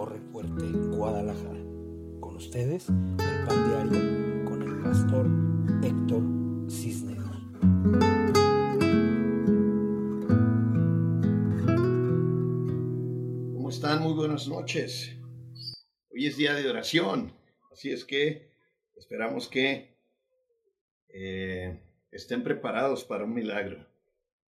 Torre Fuerte, Guadalajara. Con ustedes, el pan diario con el pastor Héctor Cisneros. ¿Cómo están? Muy buenas noches. Hoy es día de oración, así es que esperamos que eh, estén preparados para un milagro,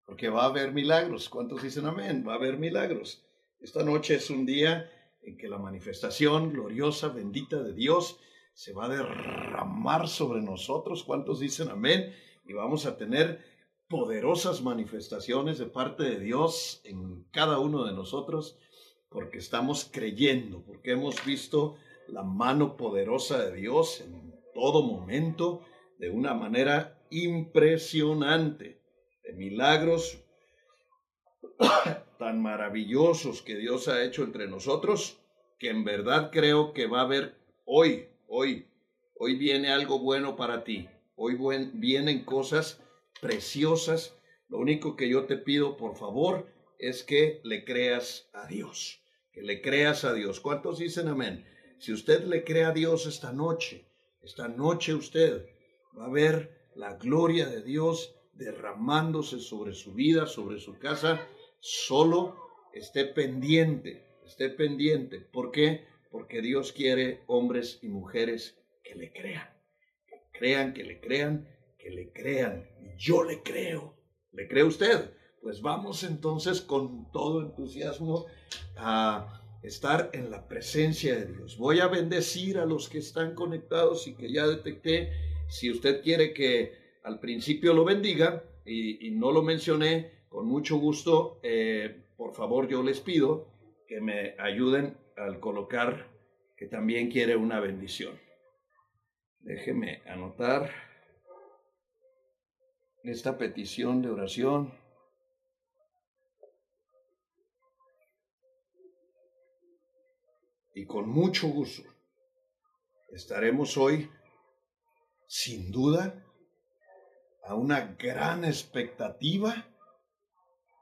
porque va a haber milagros. ¿Cuántos dicen amén? Va a haber milagros. Esta noche es un día que la manifestación gloriosa, bendita de Dios se va a derramar sobre nosotros. ¿Cuántos dicen amén? Y vamos a tener poderosas manifestaciones de parte de Dios en cada uno de nosotros, porque estamos creyendo, porque hemos visto la mano poderosa de Dios en todo momento, de una manera impresionante, de milagros tan maravillosos que Dios ha hecho entre nosotros, que en verdad creo que va a haber hoy, hoy, hoy viene algo bueno para ti, hoy vienen cosas preciosas. Lo único que yo te pido, por favor, es que le creas a Dios, que le creas a Dios. ¿Cuántos dicen amén? Si usted le cree a Dios esta noche, esta noche usted va a ver la gloria de Dios derramándose sobre su vida, sobre su casa, solo esté pendiente, esté pendiente. ¿Por qué? Porque Dios quiere hombres y mujeres que le crean, que crean, que le crean, que le crean. Yo le creo. ¿Le cree usted? Pues vamos entonces con todo entusiasmo a estar en la presencia de Dios. Voy a bendecir a los que están conectados y que ya detecté. Si usted quiere que al principio lo bendiga y, no lo mencioné, con mucho gusto, eh, por favor yo les pido que me ayuden al colocar que también quiere una bendición. Déjeme anotar esta petición de oración. Y con mucho gusto estaremos hoy, sin duda, a una gran expectativa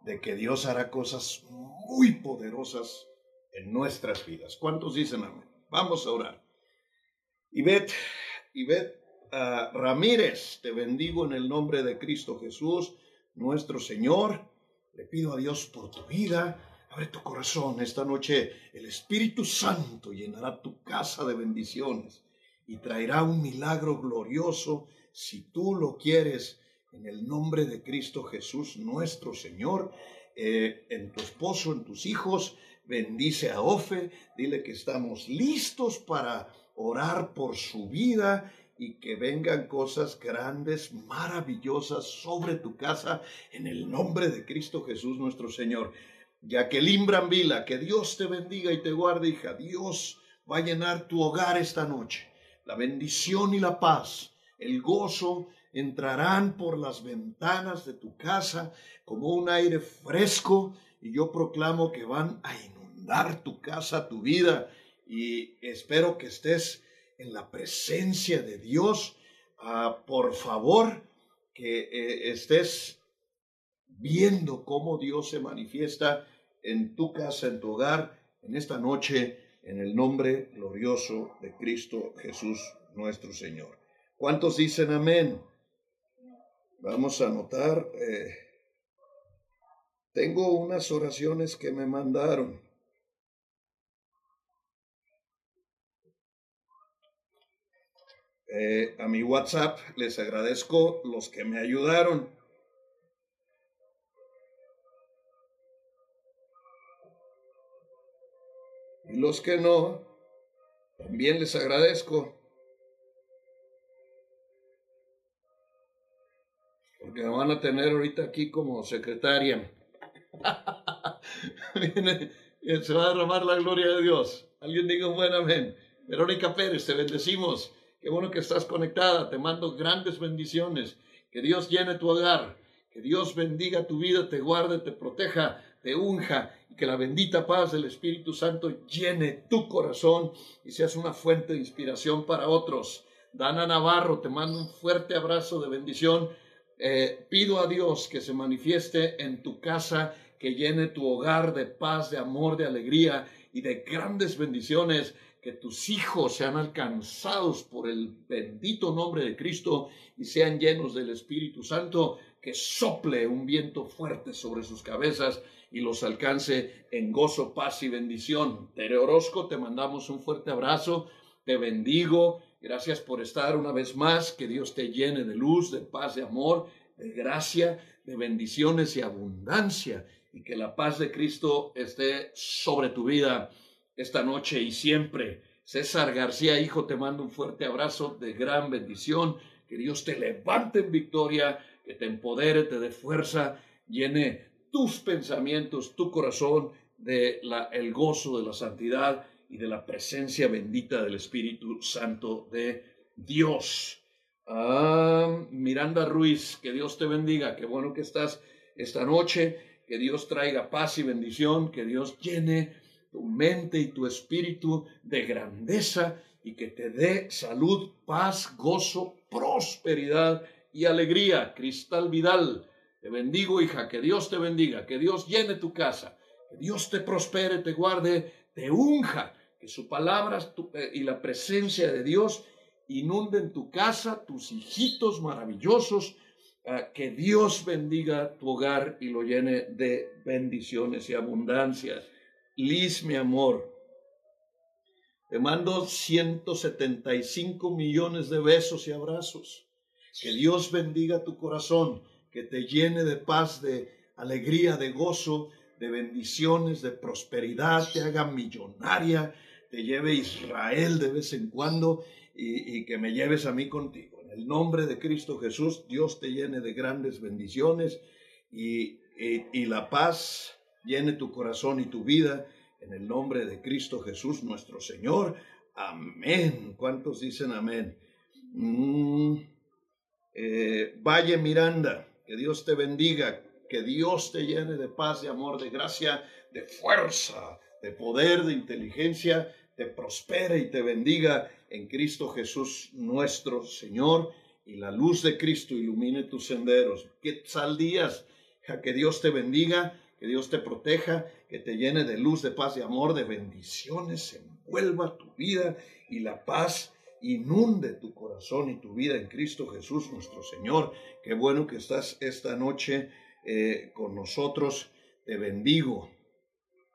de que Dios hará cosas muy poderosas en nuestras vidas. ¿Cuántos dicen amén? Vamos a orar. Ivette, Ivette uh, Ramírez, te bendigo en el nombre de Cristo Jesús, nuestro Señor. Le pido a Dios por tu vida. Abre tu corazón. Esta noche el Espíritu Santo llenará tu casa de bendiciones y traerá un milagro glorioso si tú lo quieres, en el nombre de Cristo Jesús, nuestro Señor, eh, en tu esposo, en tus hijos, bendice a Ofe, dile que estamos listos para orar por su vida y que vengan cosas grandes, maravillosas sobre tu casa, en el nombre de Cristo Jesús, nuestro Señor. Jacqueline Brambila, que Dios te bendiga y te guarde, hija. Dios va a llenar tu hogar esta noche. La bendición y la paz el gozo entrarán por las ventanas de tu casa como un aire fresco y yo proclamo que van a inundar tu casa, tu vida y espero que estés en la presencia de Dios. Ah, por favor, que eh, estés viendo cómo Dios se manifiesta en tu casa, en tu hogar, en esta noche, en el nombre glorioso de Cristo Jesús nuestro Señor. ¿Cuántos dicen amén? Vamos a anotar. Eh, tengo unas oraciones que me mandaron. Eh, a mi WhatsApp les agradezco los que me ayudaron. Y los que no, también les agradezco. Me van a tener ahorita aquí como secretaria. se va a derramar la gloria de Dios. Alguien diga un buen amén. Verónica Pérez, te bendecimos. Qué bueno que estás conectada. Te mando grandes bendiciones. Que Dios llene tu hogar. Que Dios bendiga tu vida, te guarde, te proteja, te unja y que la bendita paz del Espíritu Santo llene tu corazón y seas una fuente de inspiración para otros. Dana Navarro, te mando un fuerte abrazo de bendición eh, pido a Dios que se manifieste en tu casa, que llene tu hogar de paz, de amor, de alegría y de grandes bendiciones, que tus hijos sean alcanzados por el bendito nombre de Cristo y sean llenos del Espíritu Santo, que sople un viento fuerte sobre sus cabezas y los alcance en gozo, paz y bendición. Tere Orozco, te mandamos un fuerte abrazo, te bendigo, gracias por estar una vez más, que Dios te llene de luz, de paz, de amor, de gracia, de bendiciones y abundancia, y que la paz de Cristo esté sobre tu vida esta noche y siempre. César García, hijo, te mando un fuerte abrazo de gran bendición, que Dios te levante en victoria, que te empodere, te dé fuerza, llene tus pensamientos, tu corazón de la, el gozo de la santidad y de la presencia bendita del Espíritu Santo de Dios. Ah, Miranda Ruiz, que Dios te bendiga, qué bueno que estás esta noche, que Dios traiga paz y bendición, que Dios llene tu mente y tu espíritu de grandeza y que te dé salud, paz, gozo, prosperidad y alegría. Cristal Vidal, te bendigo, hija, que Dios te bendiga, que Dios llene tu casa, que Dios te prospere, te guarde, te unja, que su palabra eh, y la presencia de Dios inunden tu casa, tus hijitos maravillosos, ah, que Dios bendiga tu hogar y lo llene de bendiciones y abundancias. Liz, mi amor, te mando 175 millones de besos y abrazos. Que Dios bendiga tu corazón que te llene de paz, de alegría, de gozo, de bendiciones, de prosperidad, te haga millonaria, te lleve Israel de vez en cuando y, que me lleves a mí contigo. En el nombre de Cristo Jesús, Dios te llene de grandes bendiciones y, y la paz llene tu corazón y tu vida. En el nombre de Cristo Jesús, nuestro Señor. Amén. ¿Cuántos dicen amén? Mm, eh, Valle Miranda. Que Dios te bendiga, que Dios te llene de paz, de amor, de gracia, de fuerza, de poder, de inteligencia, te prospere y te bendiga en Cristo Jesús nuestro Señor y la luz de Cristo ilumine tus senderos. Que saldías, que Dios te bendiga, que Dios te proteja, que te llene de luz, de paz, de amor, de bendiciones, envuelva tu vida y la paz inunde tu corazón y tu vida en Cristo Jesús nuestro Señor. Qué bueno que estás esta noche eh, con nosotros. Te bendigo.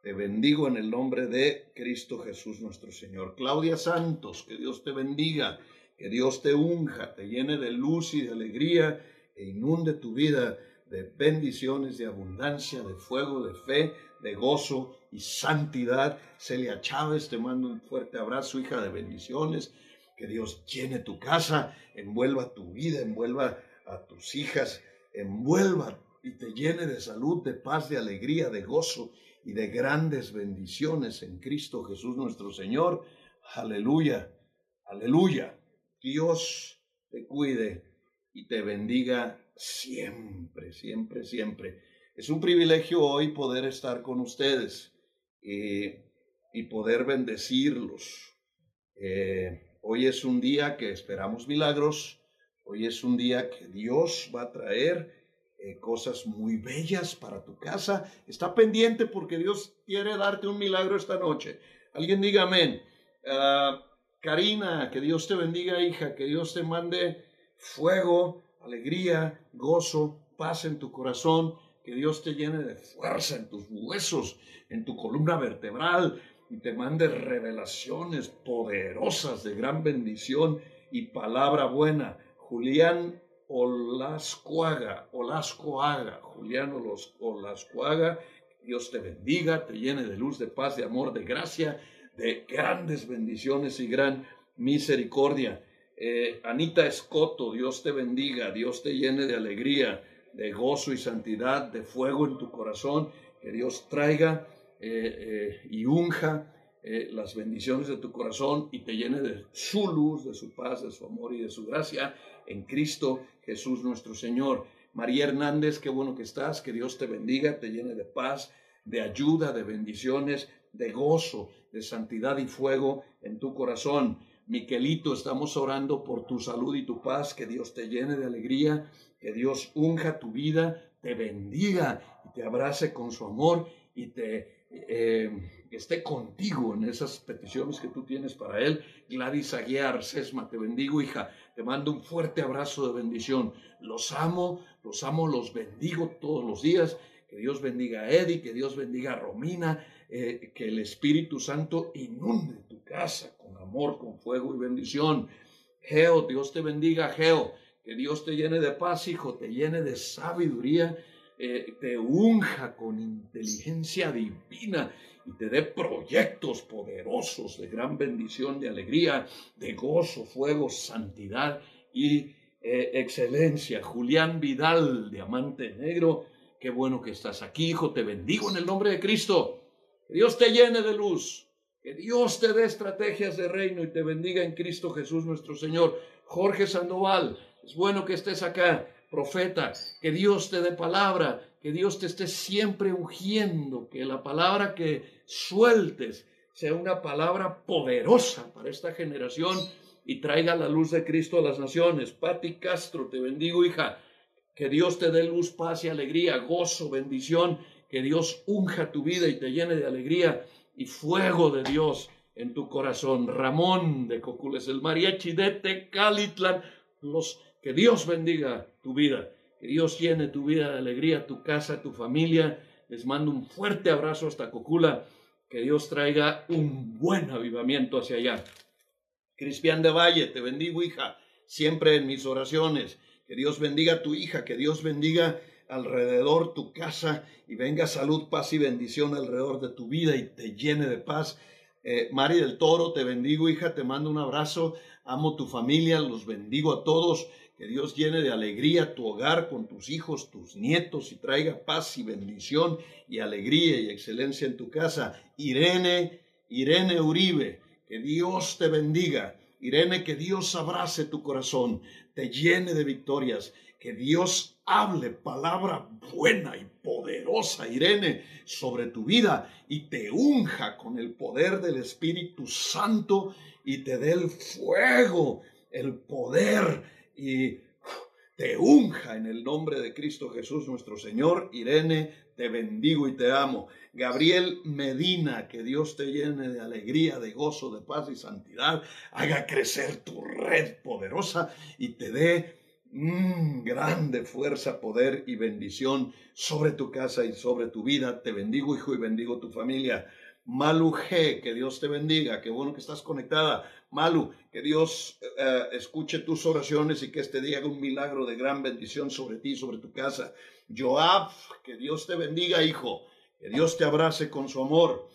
Te bendigo en el nombre de Cristo Jesús nuestro Señor. Claudia Santos, que Dios te bendiga, que Dios te unja, te llene de luz y de alegría e inunde tu vida de bendiciones, de abundancia, de fuego, de fe, de gozo y santidad. Celia Chávez, te mando un fuerte abrazo, hija de bendiciones que Dios llene tu casa, envuelva tu vida, envuelva a tus hijas, envuelva y te llene de salud, de paz, de alegría, de gozo y de grandes bendiciones en Cristo Jesús nuestro Señor. Aleluya, aleluya. Dios te cuide y te bendiga siempre, siempre, siempre. Es un privilegio hoy poder estar con ustedes eh, y poder bendecirlos. Eh, Hoy es un día que esperamos milagros. Hoy es un día que Dios va a traer eh, cosas muy bellas para tu casa. Está pendiente porque Dios quiere darte un milagro esta noche. Alguien diga amén. Ah, Karina, que Dios te bendiga, hija. Que Dios te mande fuego, alegría, gozo, paz en tu corazón. Que Dios te llene de fuerza en tus huesos, en tu columna vertebral, y te mande revelaciones poderosas de gran bendición y palabra buena. Julián Olascuaga, Olascoaga, Julián Olascuaga, Dios te bendiga, te llene de luz, de paz, de amor, de gracia, de grandes bendiciones y gran misericordia. Eh, Anita Escoto, Dios te bendiga, Dios te llene de alegría, de gozo y santidad, de fuego en tu corazón, que Dios traiga eh, eh, y unja las bendiciones de tu corazón y te llene de su luz, de su paz, de su amor y de su gracia en Cristo Jesús nuestro Señor. María Hernández, qué bueno que estás, que Dios te bendiga, te llene de paz, de ayuda, de bendiciones, de gozo, de santidad y fuego en tu corazón. Miquelito, estamos orando por tu salud y tu paz, que Dios te llene de alegría, que Dios unja tu vida, te bendiga y te abrace con su amor y te eh, esté contigo en esas peticiones que tú tienes para Él. Gladys Aguiar, Sesma, te bendigo, hija. Te mando un fuerte abrazo de bendición. Los amo, los amo, los bendigo todos los días. Que Dios bendiga a Eddie, que Dios bendiga a Romina, eh, que el Espíritu Santo inunde tu casa con amor, con fuego y bendición. Geo, Dios te bendiga, Geo. Que Dios te llene de paz, hijo, te llene de sabiduría, eh, te unja con inteligencia divina y te dé proyectos poderosos de gran bendición, de alegría, de gozo, fuego, santidad y eh, excelencia. Julián Vidal, Diamante Negro, qué bueno que estás aquí, hijo, te bendigo en el nombre de Cristo. Que Dios te llene de luz, que Dios te dé estrategias de reino y te bendiga en Cristo Jesús nuestro Señor. Jorge Sandoval, es bueno que estés acá, profeta, que Dios te dé palabra, que Dios te esté siempre ungiendo, que la palabra que sueltes sea una palabra poderosa para esta generación y traiga la luz de Cristo a las naciones. Pati Castro, te bendigo, hija. Que Dios te dé luz, paz y alegría, gozo, bendición. Que Dios unja tu vida y te llene de alegría y fuego de Dios en tu corazón. Ramón de Cocules, el mariachi de Tecalitlán. Los, que Dios bendiga tu vida. Que Dios llene tu vida de alegría, tu casa, tu familia. Les mando un fuerte abrazo hasta Cocula. Que Dios traiga un buen avivamiento hacia allá. Cristian de Valle, te bendigo, hija, siempre en mis oraciones. Que Dios bendiga a tu hija, que Dios bendiga alrededor tu casa y venga salud, paz y bendición alrededor de tu vida y te llene de paz. Eh, Mari del Toro, te bendigo, hija, te mando un abrazo. Amo tu familia, los bendigo a todos. Que Dios llene de alegría tu hogar con tus hijos, tus nietos y traiga paz y bendición y alegría y excelencia en tu casa. Irene, Irene Uribe, que Dios te bendiga. Irene, que Dios abrace tu corazón, te llene de victorias, que Dios hable palabra buena y poderosa, Irene, sobre tu vida y te unja con el poder del Espíritu Santo y te dé el fuego, el poder y te unja en el nombre de Cristo Jesús nuestro Señor. Irene, te bendigo y te amo. Gabriel Medina, que Dios te llene de alegría, de gozo, de paz y santidad. Haga crecer tu red poderosa y te dé mm, grande fuerza, poder y bendición sobre tu casa y sobre tu vida. Te bendigo, hijo, y bendigo tu familia. Malu G, que Dios te bendiga, qué bueno que estás conectada. Malu, que Dios eh, escuche tus oraciones y que este día haga un milagro de gran bendición sobre ti, sobre tu casa. Joab, que Dios te bendiga, hijo, que Dios te abrace con su amor,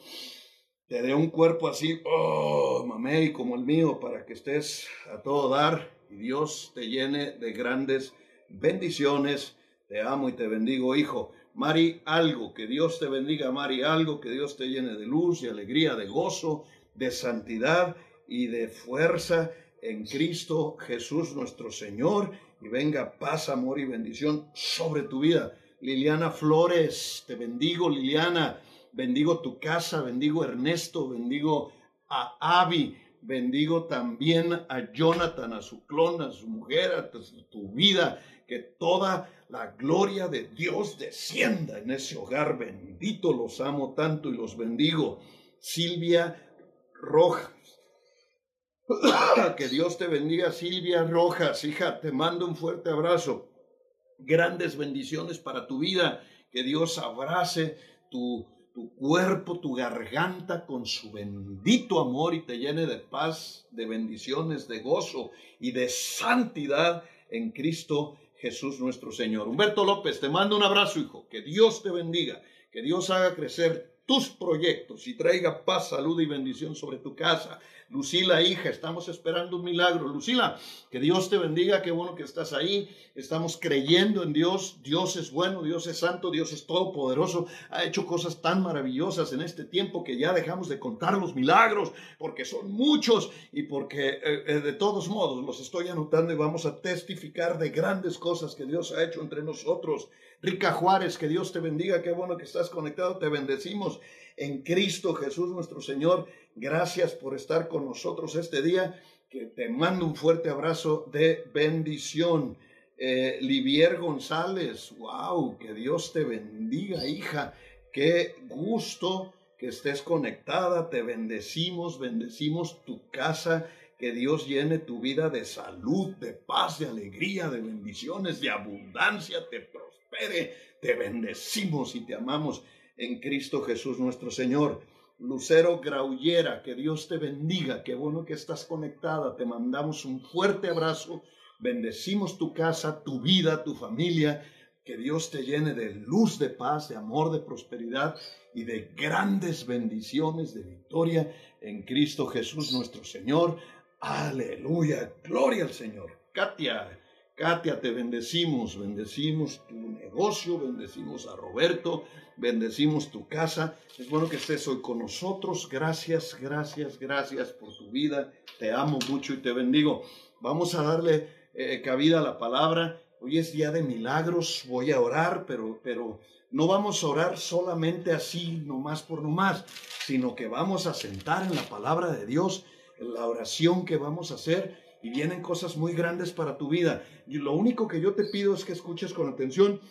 te dé un cuerpo así, oh, mamey, como el mío, para que estés a todo dar y Dios te llene de grandes bendiciones. Te amo y te bendigo, hijo. Mari, algo, que Dios te bendiga, Mari, algo, que Dios te llene de luz, de alegría, de gozo, de santidad y de fuerza en Cristo Jesús nuestro Señor. Y venga paz, amor y bendición sobre tu vida. Liliana Flores, te bendigo, Liliana. Bendigo tu casa, bendigo Ernesto, bendigo a Avi, bendigo también a Jonathan, a su clon, a su mujer, a tu vida, que toda la gloria de Dios descienda en ese hogar. Bendito, los amo tanto y los bendigo. Silvia Rojas. que Dios te bendiga, Silvia Rojas. Hija, te mando un fuerte abrazo. Grandes bendiciones para tu vida. Que Dios abrace tu, tu cuerpo, tu garganta con su bendito amor y te llene de paz, de bendiciones, de gozo y de santidad en Cristo Jesús nuestro Señor. Humberto López, te mando un abrazo, hijo. Que Dios te bendiga, que Dios haga crecer tus proyectos y traiga paz, salud y bendición sobre tu casa. Lucila, hija, estamos esperando un milagro. Lucila, que Dios te bendiga, qué bueno que estás ahí. Estamos creyendo en Dios. Dios es bueno, Dios es santo, Dios es todopoderoso. Ha hecho cosas tan maravillosas en este tiempo que ya dejamos de contar los milagros, porque son muchos y porque eh, eh, de todos modos los estoy anotando y vamos a testificar de grandes cosas que Dios ha hecho entre nosotros. Rica Juárez, que Dios te bendiga, qué bueno que estás conectado, te bendecimos en Cristo Jesús nuestro Señor. Gracias por estar con nosotros este día, que te mando un fuerte abrazo de bendición. Eh, Livier González, wow, que Dios te bendiga, hija. Qué gusto que estés conectada, te bendecimos, bendecimos tu casa, que Dios llene tu vida de salud, de paz, de alegría, de bendiciones, de abundancia, te prospere, te bendecimos y te amamos en Cristo Jesús nuestro Señor. Lucero Graullera, que Dios te bendiga, qué bueno que estás conectada, te mandamos un fuerte abrazo, bendecimos tu casa, tu vida, tu familia, que Dios te llene de luz, de paz, de amor, de prosperidad y de grandes bendiciones, de victoria en Cristo Jesús nuestro Señor. Aleluya, gloria al Señor. Katia, Katia, te bendecimos, bendecimos tu negocio, bendecimos a Roberto, bendecimos tu casa. Es bueno que estés hoy con nosotros. Gracias, gracias, gracias por tu vida. Te amo mucho y te bendigo. Vamos a darle eh, cabida a la palabra. Hoy es día de milagros. Voy a orar, pero, pero no vamos a orar solamente así, nomás por nomás, sino que vamos a sentar en la palabra de Dios, la oración que vamos a hacer y vienen cosas muy grandes para tu vida. Y lo único que yo te pido es que escuches con atención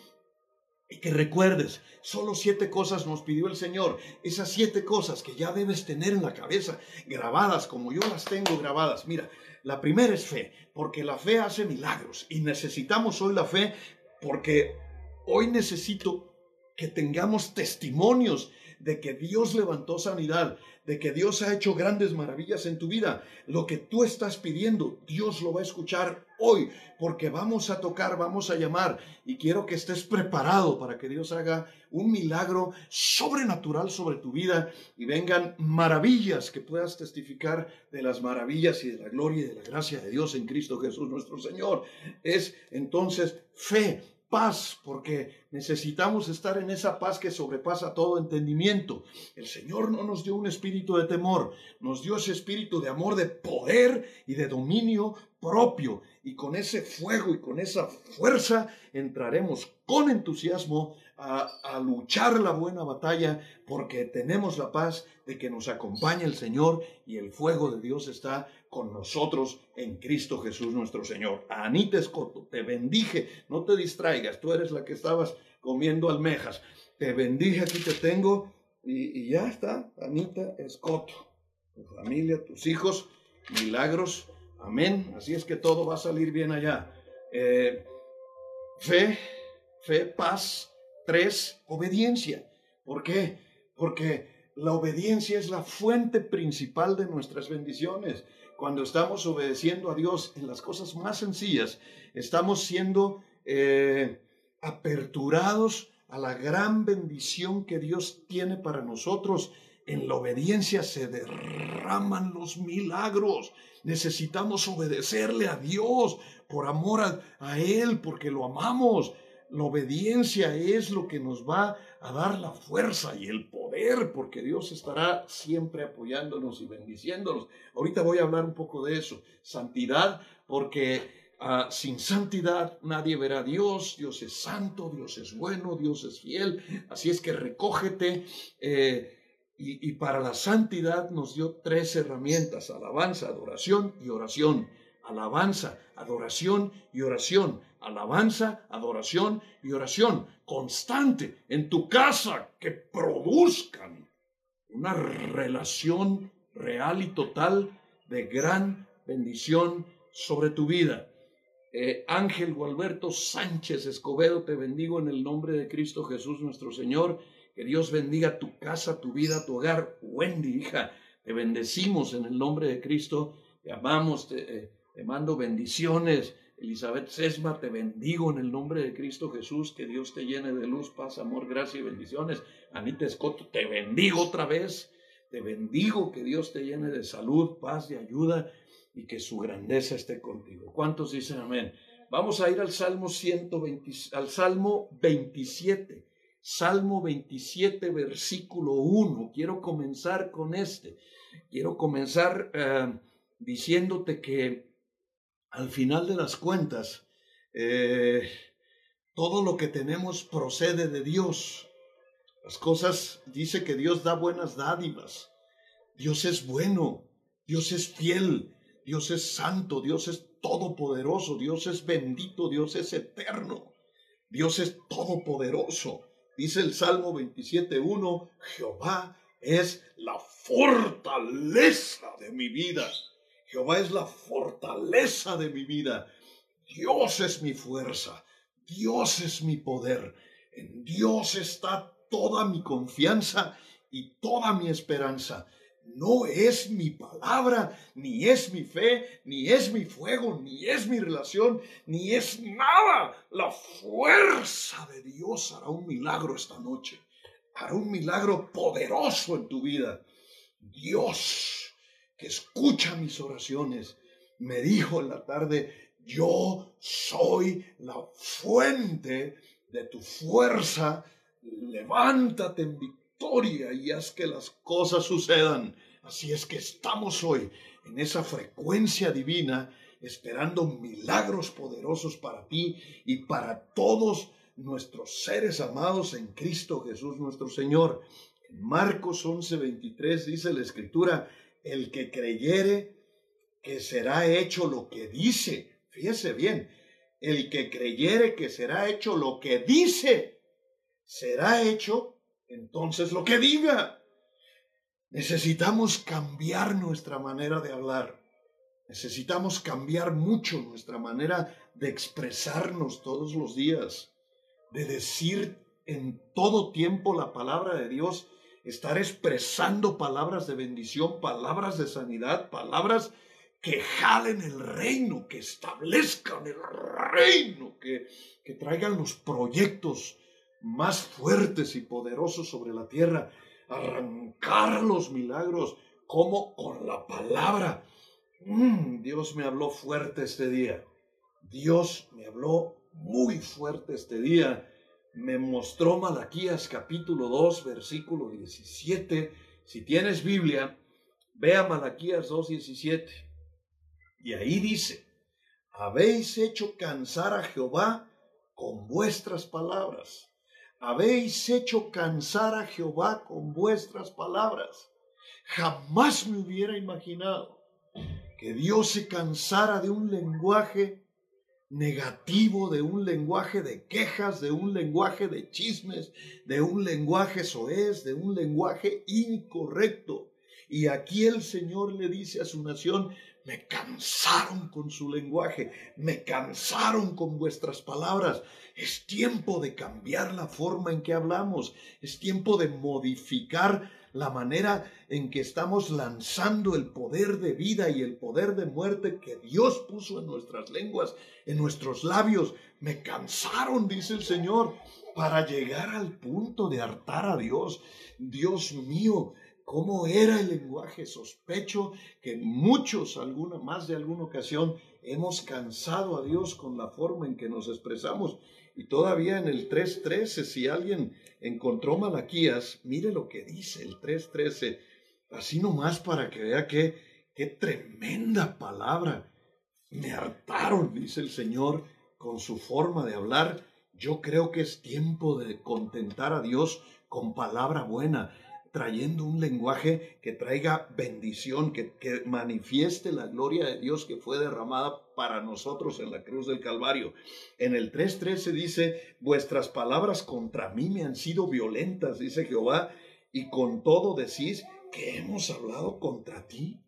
y que recuerdes, solo siete cosas nos pidió el Señor. Esas siete cosas que ya debes tener en la cabeza, grabadas como yo las tengo grabadas. Mira, la primera es fe, porque la fe hace milagros y necesitamos hoy la fe porque hoy necesito que tengamos testimonios de que Dios levantó sanidad, de que Dios ha hecho grandes maravillas en tu vida. Lo que tú estás pidiendo, Dios lo va a escuchar hoy, porque vamos a tocar, vamos a llamar, y quiero que estés preparado para que Dios haga un milagro sobrenatural sobre tu vida y vengan maravillas que puedas testificar de las maravillas y de la gloria y de la gracia de Dios en Cristo Jesús nuestro Señor. Es entonces fe, paz, porque necesitamos estar en esa paz que sobrepasa todo entendimiento. El Señor no nos dio un espíritu de temor, nos dio ese espíritu de amor, de poder y de dominio propio. Y con ese fuego y con esa fuerza entraremos con entusiasmo a, luchar la buena batalla porque tenemos la paz de que nos acompaña el Señor y el fuego de Dios está con nosotros en Cristo Jesús nuestro Señor. Anita Escoto, te bendije, no te distraigas, tú eres la que estabas comiendo almejas. Te bendije, aquí te tengo y, ya está, Anita Escoto, tu familia, tus hijos, milagros, amén. Así es que todo va a salir bien allá. Eh, fe, fe, paz. Tres, obediencia. ¿Por qué? Porque la obediencia es la fuente principal de nuestras bendiciones cuando estamos obedeciendo a Dios en las cosas más sencillas, estamos siendo eh, aperturados a la gran bendición que Dios tiene para nosotros. En la obediencia se derraman los milagros. Necesitamos obedecerle a Dios por amor a, a Él, porque lo amamos. La obediencia es lo que nos va a dar la fuerza y el poder, porque Dios estará siempre apoyándonos y bendiciéndonos. Ahorita voy a hablar un poco de eso. Santidad, porque uh, sin santidad nadie verá a Dios. Dios es santo, Dios es bueno, Dios es fiel. Así es que recógete. Eh, y para la santidad nos dio tres herramientas, alabanza, adoración y oración alabanza, adoración y oración, alabanza, adoración y oración constante en tu casa que produzcan una relación real y total de gran bendición sobre tu vida. Eh, Ángel Gualberto Sánchez Escobedo, te bendigo en el nombre de Cristo Jesús nuestro Señor. Que Dios bendiga tu casa, tu vida, tu hogar. Wendy, hija, te bendecimos en el nombre de Cristo. Te amamos, te, eh, te mando bendiciones. Elizabeth Sesma, te bendigo en el nombre de Cristo Jesús. Que Dios te llene de luz, paz, amor, gracia y bendiciones. Anita Escoto, te bendigo otra vez. Te bendigo que Dios te llene de salud, paz y ayuda y que su grandeza esté contigo. ¿Cuántos dicen amén? Vamos a ir al Salmo 120, al Salmo 27. Salmo 27, versículo 1. Quiero comenzar con este. Quiero comenzar uh, diciéndote que al final de las cuentas, eh, todo lo que tenemos procede de Dios. Las cosas, dice que Dios da buenas dádivas. Dios es bueno, Dios es fiel, Dios es santo, Dios es todopoderoso, Dios es bendito, Dios es eterno, Dios es todopoderoso. Dice el Salmo 27.1, Jehová es la fortaleza de mi vida. Jehová es la fortaleza de mi vida. Dios es mi fuerza. Dios es mi poder. En Dios está toda mi confianza y toda mi esperanza. No es mi palabra, ni es mi fe, ni es mi fuego, ni es mi relación, ni es nada. La fuerza de Dios hará un milagro esta noche. Hará un milagro poderoso en tu vida. Dios, que escucha mis oraciones, me dijo en la tarde, yo soy la fuente de tu fuerza. Levántate en victoria y haz que las cosas sucedan. Así es que estamos hoy en esa frecuencia divina esperando milagros poderosos para ti y para todos nuestros seres amados en Cristo Jesús nuestro Señor. En Marcos 11:23 dice la escritura, el que creyere que será hecho lo que dice, fíjese bien, el que creyere que será hecho lo que dice, será hecho entonces lo que diga. Necesitamos cambiar nuestra manera de hablar. Necesitamos cambiar mucho nuestra manera de expresarnos todos los días de decir en todo tiempo la palabra de Dios, estar expresando palabras de bendición, palabras de sanidad, palabras que jalen el reino, que establezcan el reino, que, que traigan los proyectos más fuertes y poderosos sobre la tierra, arrancar los milagros, como con la palabra. Mm, Dios me habló fuerte este día. Dios me habló muy fuerte este día. Me mostró Malaquías capítulo 2, versículo 17. Si tienes Biblia, vea Malaquías 2, 17. Y ahí dice, habéis hecho cansar a Jehová con vuestras palabras. Habéis hecho cansar a Jehová con vuestras palabras. Jamás me hubiera imaginado que Dios se cansara de un lenguaje negativo, de un lenguaje de quejas, de un lenguaje de chismes, de un lenguaje soez, de un lenguaje incorrecto. Y aquí el Señor le dice a su nación, me cansaron con su lenguaje, me cansaron con vuestras palabras. Es tiempo de cambiar la forma en que hablamos, es tiempo de modificar la manera en que estamos lanzando el poder de vida y el poder de muerte que Dios puso en nuestras lenguas, en nuestros labios. Me cansaron, dice el Señor, para llegar al punto de hartar a Dios. Dios mío, ¿cómo era el lenguaje? Sospecho que muchos, alguna, más de alguna ocasión, hemos cansado a Dios con la forma en que nos expresamos. Y todavía en el 3.13, si alguien encontró Malaquías, mire lo que dice el 3.13, así nomás para que vea qué, qué tremenda palabra. Me hartaron, dice el Señor, con su forma de hablar. Yo creo que es tiempo de contentar a Dios con palabra buena trayendo un lenguaje que traiga bendición, que, que, manifieste la gloria de Dios que fue derramada para nosotros en la cruz del Calvario. En el 3.13 dice, vuestras palabras contra mí me han sido violentas, dice Jehová, y con todo decís que hemos hablado contra ti.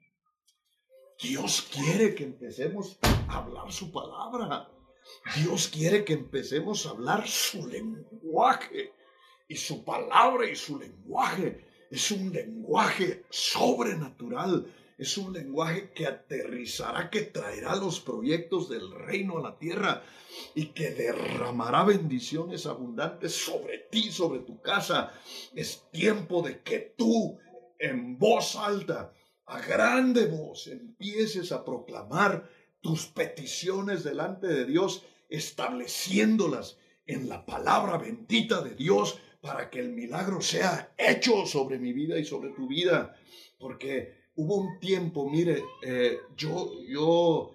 Dios quiere que empecemos a hablar su palabra. Dios quiere que empecemos a hablar su lenguaje. Y su palabra y su lenguaje es un lenguaje sobrenatural, es un lenguaje que aterrizará, que traerá los proyectos del reino a la tierra y que derramará bendiciones abundantes sobre ti, sobre tu casa. Es tiempo de que tú, en voz alta, a grande voz, empieces a proclamar tus peticiones delante de Dios, estableciéndolas en la palabra bendita de Dios para que el milagro sea hecho sobre mi vida y sobre tu vida. Porque hubo un tiempo, mire, eh, yo, yo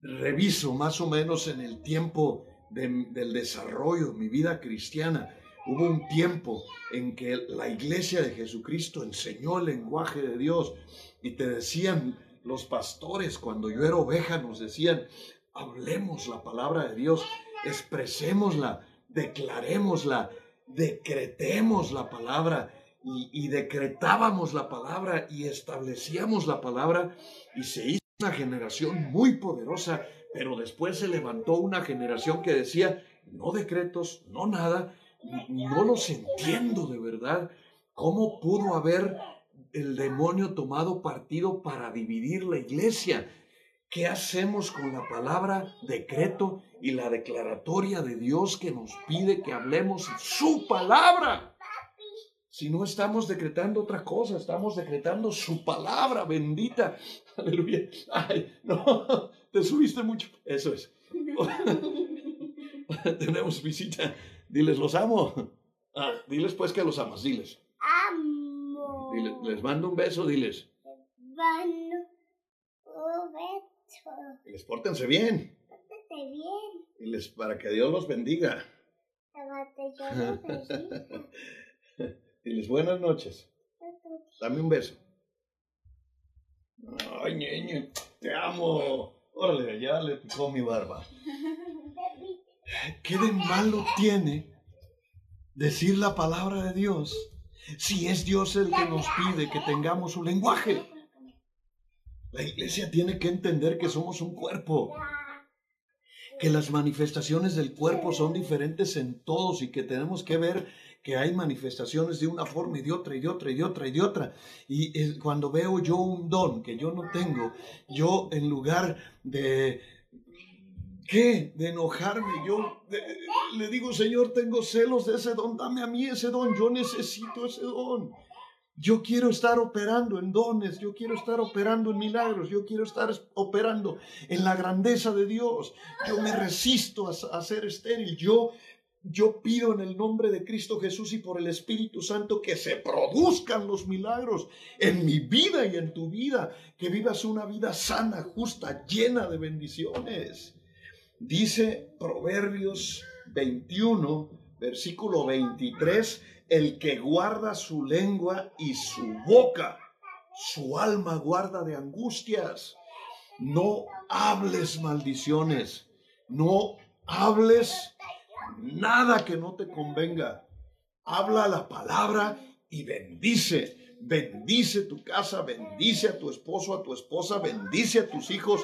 reviso más o menos en el tiempo del desarrollo de mi vida cristiana. Hubo un tiempo en que la iglesia de Jesucristo enseñó el lenguaje de Dios y te decían los pastores, cuando yo era oveja, nos decían, hablemos la palabra de Dios, expresémosla, declarémosla, decretemos la palabra y, decretábamos la palabra y establecíamos la palabra y se hizo una generación muy poderosa, pero después se levantó una generación que decía, no decretos, no nada, no los entiendo de verdad. ¿Cómo pudo haber el demonio tomado partido para dividir la iglesia? ¿Qué hacemos con la palabra decreto y la declaratoria de Dios que nos pide que hablemos su palabra? Si no estamos decretando otra cosa, estamos decretando su palabra bendita. Aleluya. Ay, no, te subiste mucho. Eso es. Tenemos visita. Diles, los amo. Ah, diles pues que los amas, diles. Amo. les mando un beso, diles. Mando un beso. Les pórtense bien. Pórtense bien. Diles para que Dios los bendiga. Para que Dios los bendiga. Diles buenas noches. Dame un beso. Ay, ñeño, te amo. Órale, ya le picó mi barba. ¿Qué de malo tiene decir la palabra de Dios si es Dios el que nos pide que tengamos su lenguaje? La iglesia tiene que entender que somos un cuerpo, que las manifestaciones del cuerpo son diferentes en todos y que tenemos que ver que hay manifestaciones de una forma y de otra y de otra y de otra y de otra. Y cuando veo yo un don que yo no tengo, yo en lugar de... ¿Qué? De enojarme. Yo le digo, Señor, tengo celos de ese don, dame a mí ese don, yo necesito ese don. Yo quiero estar operando en dones, yo quiero estar operando en milagros, yo quiero estar operando en la grandeza de Dios. Yo me resisto a, ser estéril, yo yo pido en el nombre de Cristo Jesús y por el Espíritu Santo que se produzcan los milagros en mi vida y en tu vida, que vivas una vida sana, justa, llena de bendiciones. Dice Proverbios 21, versículo 23, el que guarda su lengua y su boca, su alma guarda de angustias. No hables maldiciones, no hables nada que no te convenga. Habla la palabra y bendice. Bendice tu casa, bendice a tu esposo, a tu esposa, bendice a tus hijos,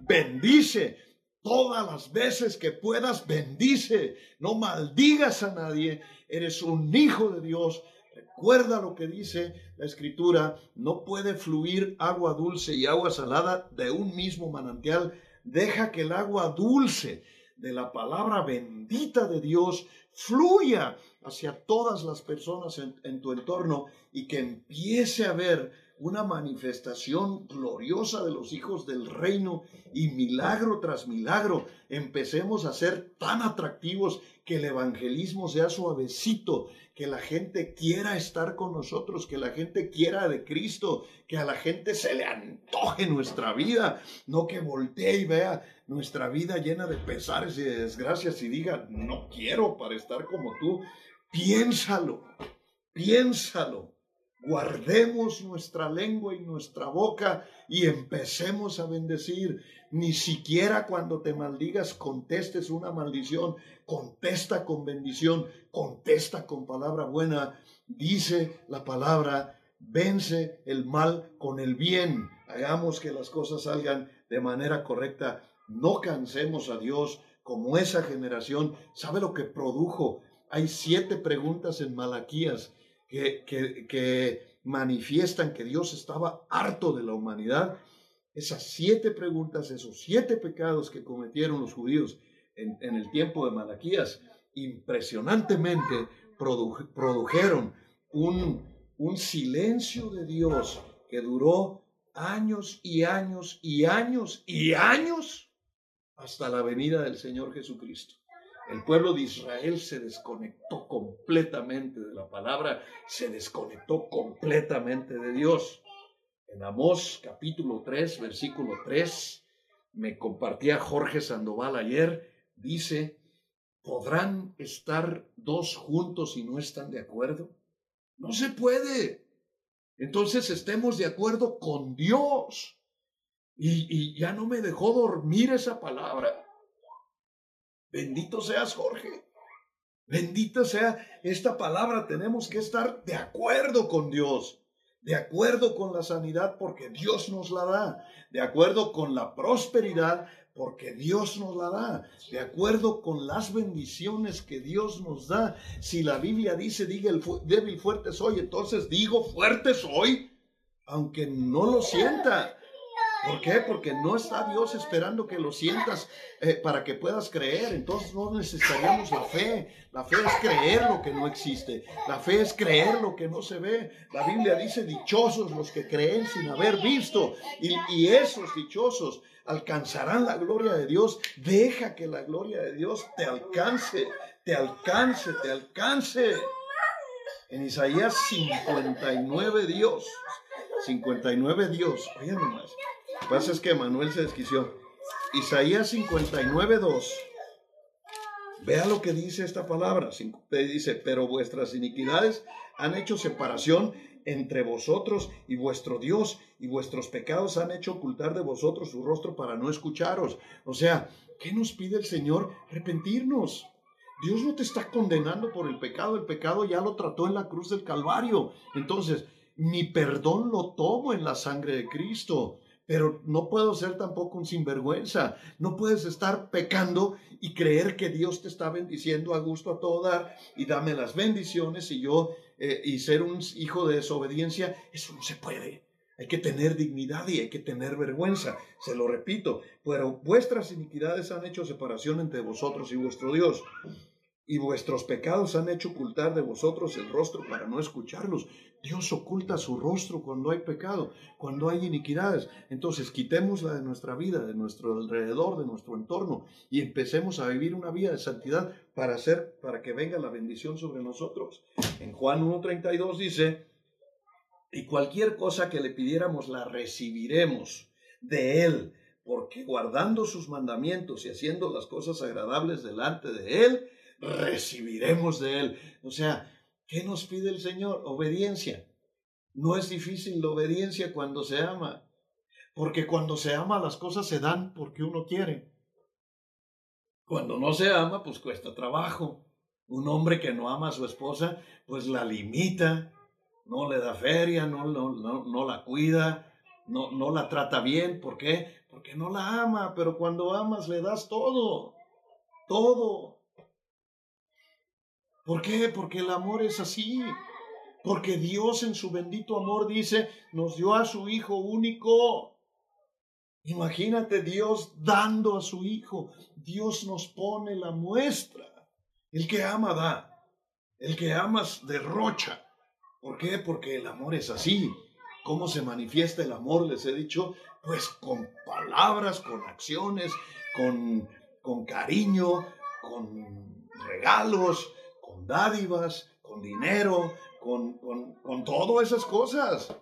bendice todas las veces que puedas, bendice. No maldigas a nadie, eres un hijo de Dios. Recuerda lo que dice la escritura, no puede fluir agua dulce y agua salada de un mismo manantial. Deja que el agua dulce de la palabra bendita de Dios fluya hacia todas las personas en, tu entorno y que empiece a ver una manifestación gloriosa de los hijos del reino y milagro tras milagro empecemos a ser tan atractivos que el evangelismo sea suavecito, que la gente quiera estar con nosotros, que la gente quiera de Cristo, que a la gente se le antoje nuestra vida, no que voltee y vea nuestra vida llena de pesares y de desgracias y diga, no quiero para estar como tú. Piénsalo, piénsalo. Guardemos nuestra lengua y nuestra boca y empecemos a bendecir. Ni siquiera cuando te maldigas contestes una maldición, contesta con bendición, contesta con palabra buena. Dice la palabra, vence el mal con el bien. Hagamos que las cosas salgan de manera correcta no cansemos a Dios como esa generación. ¿Sabe lo que produjo? Hay siete preguntas en Malaquías que, que, manifiestan que Dios estaba harto de la humanidad. Esas siete preguntas, esos siete pecados que cometieron los judíos en, el tiempo de Malaquías, impresionantemente produjeron un, un silencio de Dios que duró años y años y años y años hasta la venida del Señor Jesucristo. El pueblo de Israel se desconectó completamente de la palabra, se desconectó completamente de Dios. En Amós capítulo 3, versículo 3, me compartía Jorge Sandoval ayer, dice, ¿podrán estar dos juntos y no están de acuerdo? No se puede. Entonces estemos de acuerdo con Dios. Y, ya no me dejó dormir esa palabra. Bendito seas, Jorge. Bendita sea esta palabra. Tenemos que estar de acuerdo con Dios, de acuerdo con la sanidad porque Dios nos la da, de acuerdo con la prosperidad porque Dios nos la da, de acuerdo con las bendiciones que Dios nos da. Si la Biblia dice, diga el débil fuerte soy, entonces digo fuerte soy, aunque no lo sienta. ¿Por qué? Porque no está Dios esperando que lo sientas eh, para que puedas creer. Entonces no necesitaríamos la fe. La fe es creer lo que no existe. La fe es creer lo que no se ve. La Biblia dice, dichosos los que creen sin haber visto. Y, esos dichosos alcanzarán la gloria de Dios. Deja que la gloria de Dios te alcance, te alcance, te alcance. En Isaías 59 Dios. 59 Dios. Oye pasa es que Manuel se desquició. Isaías 59, 2. Vea lo que dice esta palabra. Dice, pero vuestras iniquidades han hecho separación entre vosotros y vuestro Dios, y vuestros pecados han hecho ocultar de vosotros su rostro para no escucharos. O sea, ¿qué nos pide el Señor? Arrepentirnos. Dios no te está condenando por el pecado, el pecado ya lo trató en la cruz del Calvario. Entonces, mi perdón lo tomo en la sangre de Cristo pero no puedo ser tampoco un sinvergüenza. No puedes estar pecando y creer que Dios te está bendiciendo a gusto a todo dar y dame las bendiciones y yo eh, y ser un hijo de desobediencia. Eso no se puede. Hay que tener dignidad y hay que tener vergüenza. Se lo repito, pero vuestras iniquidades han hecho separación entre vosotros y vuestro Dios y vuestros pecados han hecho ocultar de vosotros el rostro para no escucharlos. Dios oculta su rostro cuando hay pecado, cuando hay iniquidades. Entonces quitémosla de nuestra vida, de nuestro alrededor, de nuestro entorno y empecemos a vivir una vida de santidad para hacer, para que venga la bendición sobre nosotros. En Juan 1.32 dice, y cualquier cosa que le pidiéramos la recibiremos de Él, porque guardando sus mandamientos y haciendo las cosas agradables delante de Él, recibiremos de Él. O sea, ¿qué nos pide el Señor? Obediencia. No es difícil la obediencia cuando se ama, porque cuando se ama las cosas se dan porque uno quiere. Cuando no se ama, pues cuesta trabajo. Un hombre que no ama a su esposa, pues la limita, no le da feria, no, la cuida, no, no la trata bien. ¿Por qué? Porque no la ama, pero cuando amas le das todo, todo. ¿Por qué? Porque el amor es así. Porque Dios en su bendito amor dice, nos dio a su Hijo único. Imagínate Dios dando a su Hijo. Dios nos pone la muestra. El que ama da. El que amas derrocha. ¿Por qué? Porque el amor es así. ¿Cómo se manifiesta el amor? Les he dicho, pues con palabras, con acciones, con, con cariño, con regalos, dádivas, con dinero, con, con, todas esas cosas.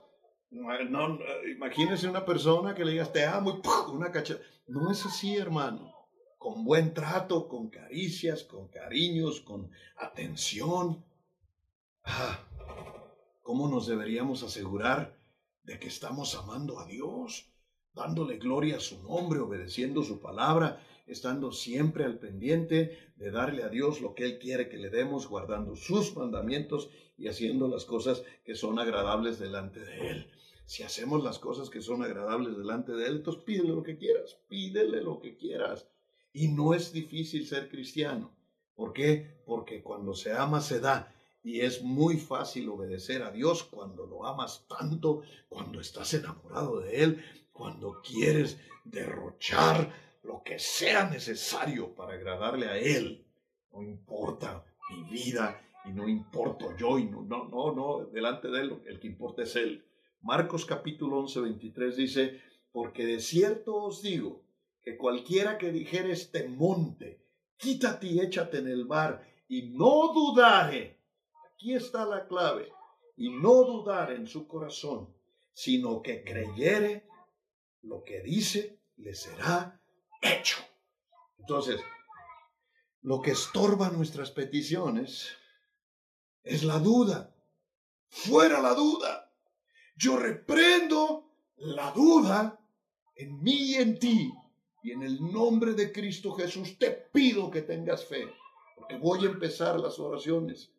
No, imagínese una persona que le digas te amo y una cacha. No es así, hermano. Con buen trato, con caricias, con cariños, con atención. Ah, ¿Cómo nos deberíamos asegurar de que estamos amando a Dios, dándole gloria a su nombre, obedeciendo su palabra estando siempre al pendiente de darle a Dios lo que Él quiere que le demos, guardando sus mandamientos y haciendo las cosas que son agradables delante de Él. Si hacemos las cosas que son agradables delante de Él, entonces pídele lo que quieras, pídele lo que quieras. Y no es difícil ser cristiano. ¿Por qué? Porque cuando se ama se da. Y es muy fácil obedecer a Dios cuando lo amas tanto, cuando estás enamorado de Él, cuando quieres derrochar lo que sea necesario para agradarle a Él. No importa mi vida y no importo yo y no, no, no, no, delante de Él el que importa es Él. Marcos capítulo 11, 23 dice, porque de cierto os digo que cualquiera que dijere este monte, quítate y échate en el mar, y no dudare, aquí está la clave, y no dudare en su corazón, sino que creyere lo que dice, le será hecho. Entonces, lo que estorba nuestras peticiones es la duda. Fuera la duda. Yo reprendo la duda en mí y en ti. Y en el nombre de Cristo Jesús te pido que tengas fe porque voy a empezar las oraciones.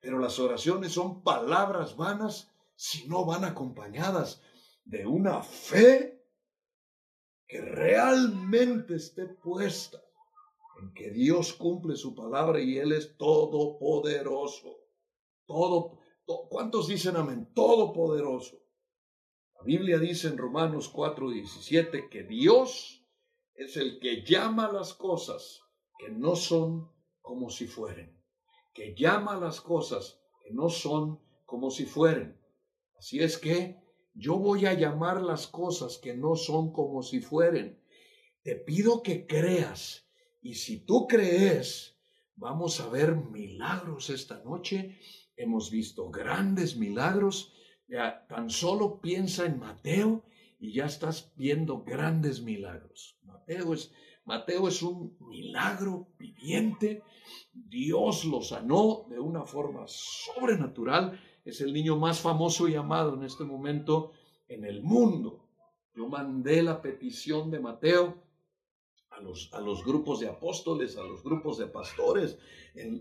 Pero las oraciones son palabras vanas si no van acompañadas de una fe que realmente esté puesta en que Dios cumple su palabra y Él es todopoderoso. Todo, ¿Cuántos dicen amén? Todopoderoso. La Biblia dice en Romanos 4:17 que Dios es el que llama las cosas que no son como si fueren, que llama las cosas que no son como si fueren. Así es que yo voy a llamar las cosas que no son como si fueren. Te pido que creas y si tú crees, vamos a ver milagros esta noche. Hemos visto grandes milagros. Ya, tan solo piensa en Mateo y ya estás viendo grandes milagros. Mateo es, Mateo es un milagro viviente. Dios lo sanó de una forma sobrenatural. Es el niño más famoso y amado en este momento en el mundo. Yo mandé la petición de Mateo a los, a los grupos de apóstoles, a los grupos de pastores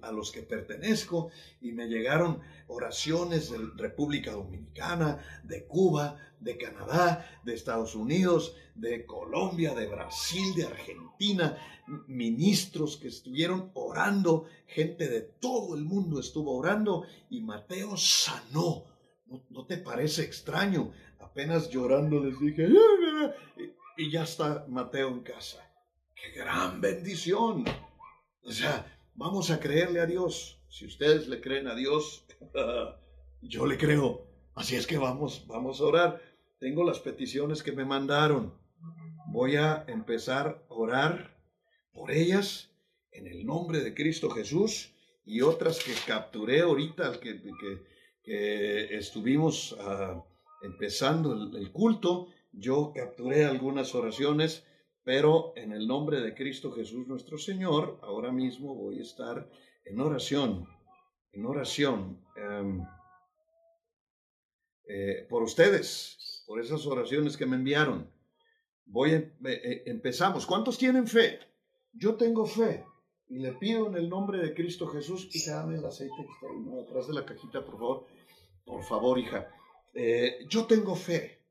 a los que pertenezco y me llegaron oraciones de República Dominicana, de Cuba, de Canadá, de Estados Unidos, de Colombia, de Brasil, de Argentina, ministros que estuvieron orando, gente de todo el mundo estuvo orando y Mateo sanó. ¿No, no te parece extraño? Apenas llorando les dije, y ya está Mateo en casa. ¡Qué gran bendición! O sea, vamos a creerle a Dios. Si ustedes le creen a Dios, yo le creo. Así es que vamos, vamos a orar. Tengo las peticiones que me mandaron. Voy a empezar a orar por ellas en el nombre de Cristo Jesús y otras que capturé ahorita, que, que, estuvimos ah, empezando el culto. Yo capturé algunas oraciones pero en el nombre de Cristo Jesús nuestro Señor, ahora mismo voy a estar en oración, en oración em, eh, por ustedes, por esas oraciones que me enviaron. Voy, eh, eh, empezamos. ¿Cuántos tienen fe? Yo tengo fe y le pido en el nombre de Cristo Jesús, y dame el aceite que está ahí atrás de la cajita, por favor. Por favor, hija. yo tengo fe.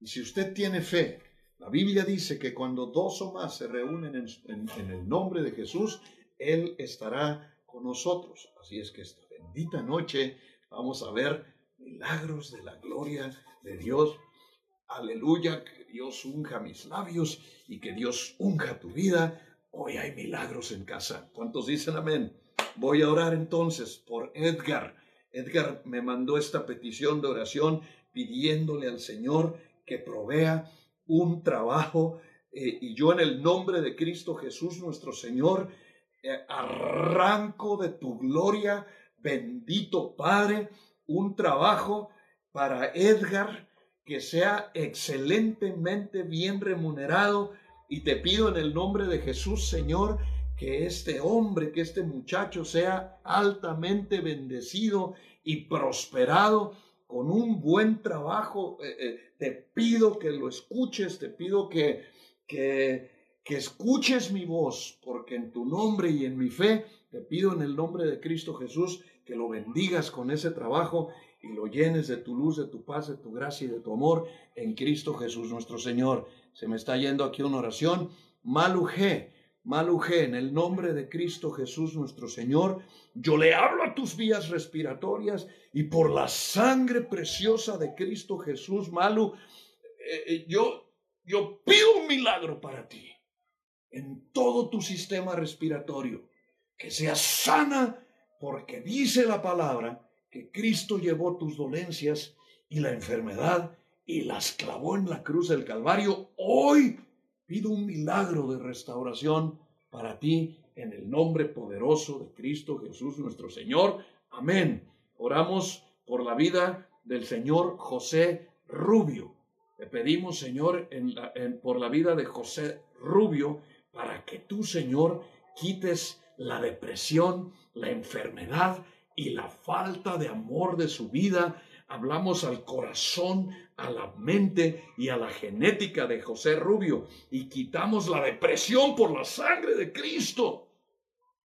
Y si usted tiene fe, la Biblia dice que cuando dos o más se reúnen en, el nombre de Jesús, Él estará con nosotros. Así es que esta bendita noche vamos a ver milagros de la gloria de Dios. Aleluya, que Dios unja mis labios y que Dios unja tu vida. Hoy hay milagros en casa. ¿Cuántos dicen amén? Voy a orar entonces por Edgar. Edgar me mandó esta petición de oración pidiéndole al Señor que provea un trabajo eh, y yo en el nombre de Cristo Jesús nuestro Señor, eh, arranco de tu gloria, bendito Padre, un trabajo para Edgar que sea excelentemente bien remunerado y te pido en el nombre de Jesús, Señor, que este hombre, que este muchacho sea altamente bendecido y prosperado con un buen trabajo. Eh, eh, te pido que lo escuches, te pido que, que, que escuches mi voz, porque en tu nombre y en mi fe, te pido en el nombre de Cristo Jesús que lo bendigas con ese trabajo y lo llenes de tu luz, de tu paz, de tu gracia y de tu amor en Cristo Jesús nuestro Señor. Se me está yendo aquí una oración. Maluje, Maluje, en el nombre de Cristo Jesús nuestro Señor, yo le hablo a tus vías respiratorias y por la sangre preciosa de Cristo Jesús, Malu, eh, eh, yo, yo pido un milagro para ti en todo tu sistema respiratorio, que sea sana, porque dice la palabra que Cristo llevó tus dolencias y la enfermedad y las clavó en la cruz del Calvario. Hoy Pido un milagro de restauración para ti en el nombre poderoso de Cristo Jesús nuestro Señor. Amén. Oramos por la vida del Señor José Rubio. Le pedimos, Señor, por la vida de José Rubio, para que tú, Señor, quites la depresión, la enfermedad y la falta de amor de su vida hablamos al corazón, a la mente y a la genética de José Rubio y quitamos la depresión por la sangre de Cristo.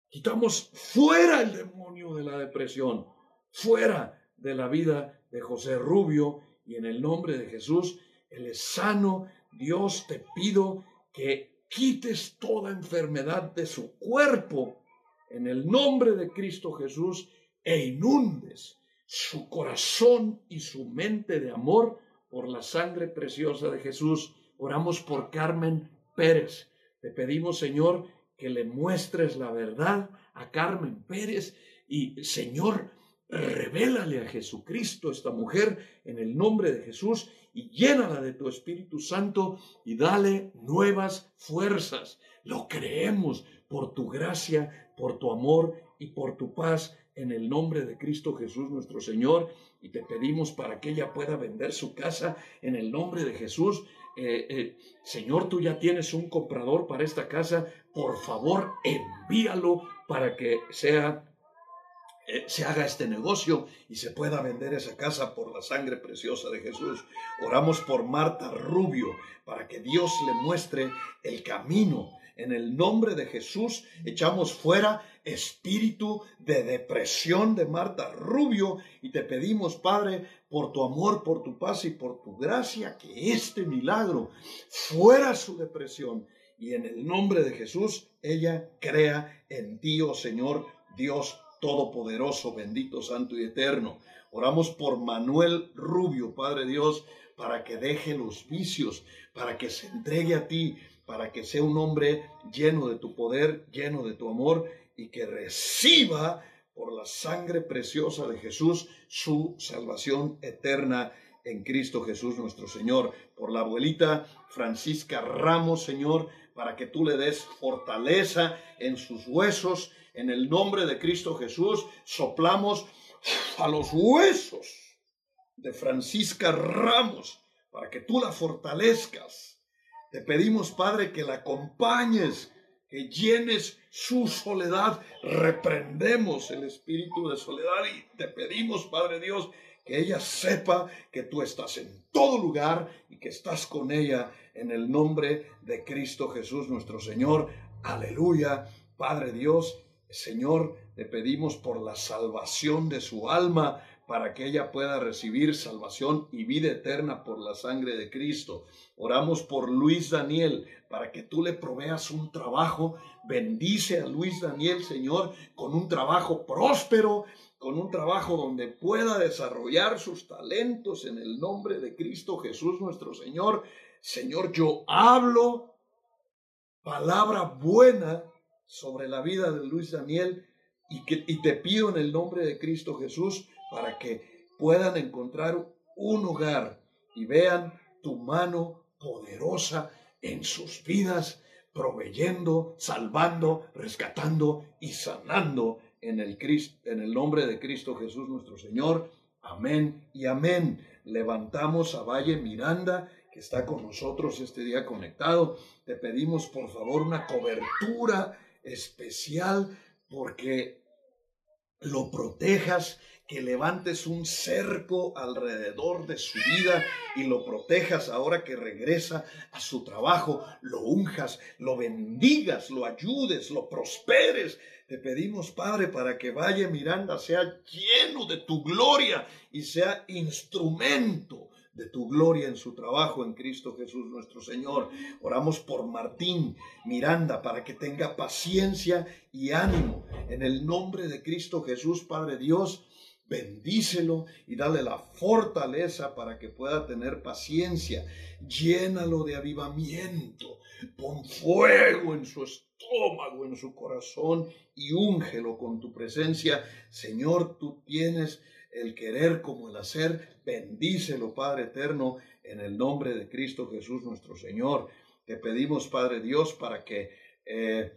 Quitamos fuera el demonio de la depresión, fuera de la vida de José Rubio y en el nombre de Jesús, Él es sano. Dios te pido que quites toda enfermedad de su cuerpo en el nombre de Cristo Jesús e inundes su corazón y su mente de amor por la sangre preciosa de Jesús. Oramos por Carmen Pérez. Te pedimos, Señor, que le muestres la verdad a Carmen Pérez y, Señor, revélale a Jesucristo, esta mujer, en el nombre de Jesús, y llénala de tu Espíritu Santo y dale nuevas fuerzas. Lo creemos por tu gracia, por tu amor y por tu paz en el nombre de Cristo Jesús nuestro Señor. Y te pedimos para que ella pueda vender su casa en el nombre de Jesús. Eh, eh, Señor, tú ya tienes un comprador para esta casa. Por favor, envíalo para que sea eh, se haga este negocio y se pueda vender esa casa por la sangre preciosa de Jesús. Oramos por Marta Rubio para que Dios le muestre el camino. En el nombre de Jesús echamos fuera espíritu de depresión de Marta Rubio y te pedimos, Padre, por tu amor, por tu paz y por tu gracia, que este milagro fuera su depresión. Y en el nombre de Jesús, ella crea en ti, oh Señor, Dios Todopoderoso, bendito, santo y eterno. Oramos por Manuel Rubio, Padre Dios, para que deje los vicios, para que se entregue a ti, para que sea un hombre lleno de tu poder, lleno de tu amor y que reciba por la sangre preciosa de Jesús su salvación eterna en Cristo Jesús nuestro Señor. Por la abuelita Francisca Ramos, Señor, para que tú le des fortaleza en sus huesos en el nombre de Cristo Jesús, soplamos a los huesos de Francisca Ramos para que tú la fortalezcas. Te pedimos, Padre, que la acompañes, llenes su soledad. Reprendemos el espíritu de soledad y te pedimos, Padre Dios, que ella sepa que tú estás en todo lugar y que estás con ella en el nombre de Cristo Jesús nuestro Señor. Aleluya, Padre Dios, Señor, le pedimos por la salvación de su alma, para que ella pueda recibir salvación y vida eterna por la sangre de Cristo. Oramos por Luis Daniel, para que tú le proveas un trabajo. Bendice a Luis Daniel, Señor, con un trabajo próspero, con un trabajo donde pueda desarrollar sus talentos en el nombre de Cristo Jesús nuestro Señor. Señor, yo hablo palabra buena sobre la vida de Luis Daniel y, que, y te pido en el nombre de Cristo Jesús para que puedan encontrar un hogar y vean tu mano poderosa en sus vidas, proveyendo, salvando, rescatando y sanando en el, en el nombre de Cristo Jesús nuestro Señor. Amén y amén. Levantamos a Valle Miranda que está con nosotros este día conectado. Te pedimos por favor una cobertura especial porque lo protejas, que levantes un cerco alrededor de su vida y lo protejas ahora que regresa a su trabajo, lo unjas, lo bendigas, lo ayudes, lo prosperes. Te pedimos, Padre, para que Valle Miranda sea lleno de tu gloria y sea instrumento de tu gloria en su trabajo en Cristo Jesús nuestro Señor. Oramos por Martín Miranda para que tenga paciencia y ánimo. En el nombre de Cristo Jesús, Padre Dios, bendícelo y dale la fortaleza para que pueda tener paciencia. Llénalo de avivamiento. Pon fuego en su estómago, en su corazón y úngelo con tu presencia. Señor, tú tienes el querer como el hacer. Bendícelo, Padre eterno, en el nombre de Cristo Jesús nuestro Señor. Te pedimos, Padre Dios, para que eh,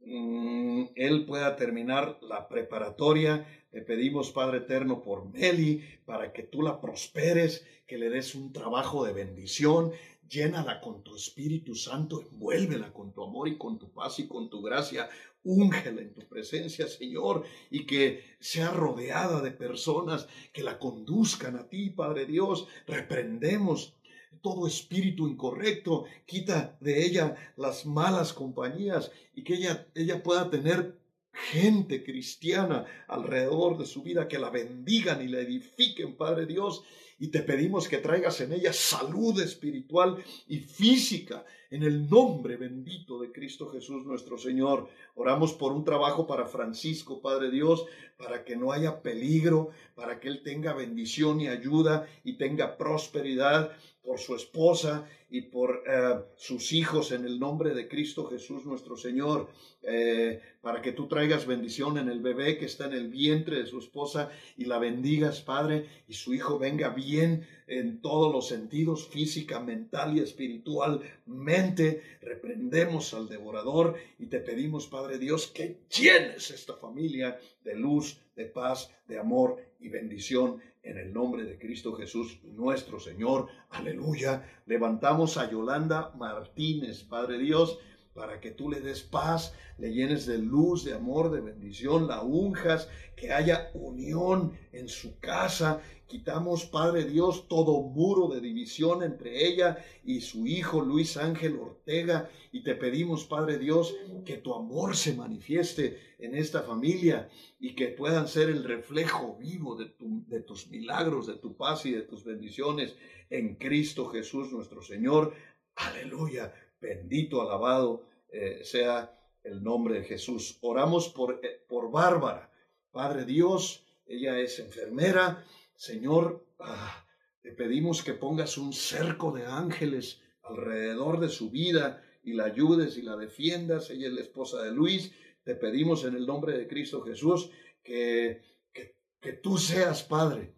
mm, Él pueda terminar la preparatoria. Te pedimos, Padre eterno, por Meli, para que tú la prosperes, que le des un trabajo de bendición, llénala con tu Espíritu Santo, envuélvela con tu amor y con tu paz y con tu gracia. Úngela en tu presencia, Señor, y que sea rodeada de personas que la conduzcan a ti, Padre Dios. Reprendemos todo espíritu incorrecto, quita de ella las malas compañías y que ella, ella pueda tener gente cristiana alrededor de su vida, que la bendigan y la edifiquen, Padre Dios. Y te pedimos que traigas en ella salud espiritual y física en el nombre bendito de Cristo Jesús nuestro Señor. Oramos por un trabajo para Francisco, Padre Dios, para que no haya peligro, para que él tenga bendición y ayuda y tenga prosperidad por su esposa y por eh, sus hijos en el nombre de Cristo Jesús nuestro Señor, eh, para que tú traigas bendición en el bebé que está en el vientre de su esposa y la bendigas, Padre, y su hijo venga bien en todos los sentidos, física, mental y espiritualmente. Reprendemos al devorador y te pedimos, Padre Dios, que llenes esta familia de luz, de paz, de amor y bendición en el nombre de Cristo Jesús nuestro Señor. Aleluya. Levantamos a Yolanda Martínez, Padre Dios, para que tú le des paz, le llenes de luz, de amor, de bendición, la unjas, que haya unión en su casa. Quitamos, Padre Dios, todo muro de división entre ella y su hijo Luis Ángel Ortega. Y te pedimos, Padre Dios, que tu amor se manifieste en esta familia y que puedan ser el reflejo vivo de, de tus milagros, de tu paz y de tus bendiciones en Cristo Jesús nuestro Señor. Aleluya. Bendito, alabado eh, sea el nombre de Jesús. Oramos por, eh, por Bárbara. Padre Dios, ella es enfermera. Señor, ah, te pedimos que pongas un cerco de ángeles alrededor de su vida y la ayudes y la defiendas. Ella es la esposa de Luis. Te pedimos en el nombre de Cristo Jesús que, que, tú seas, Padre,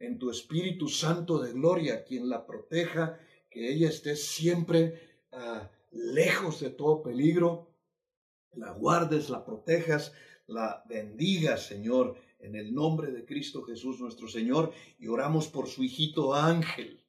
en tu Espíritu Santo de gloria, quien la proteja, que ella esté siempre Lejos de todo peligro, la guardes, la protejas, la bendigas, Señor, en el nombre de Cristo Jesús nuestro Señor, y oramos por su hijito Ángel.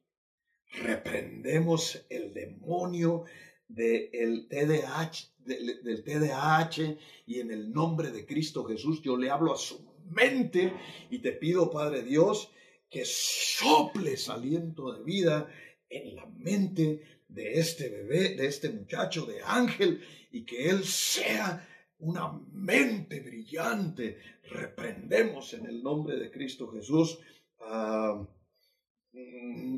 Reprendemos el demonio del TDAH, del TDAH, y en el nombre de Cristo Jesús yo le hablo a su mente y te pido, Padre Dios, que soples aliento de vida en la mente de este bebé, de este muchacho, de Ángel, y que él sea una mente brillante. Reprendemos en el nombre de Cristo Jesús mm,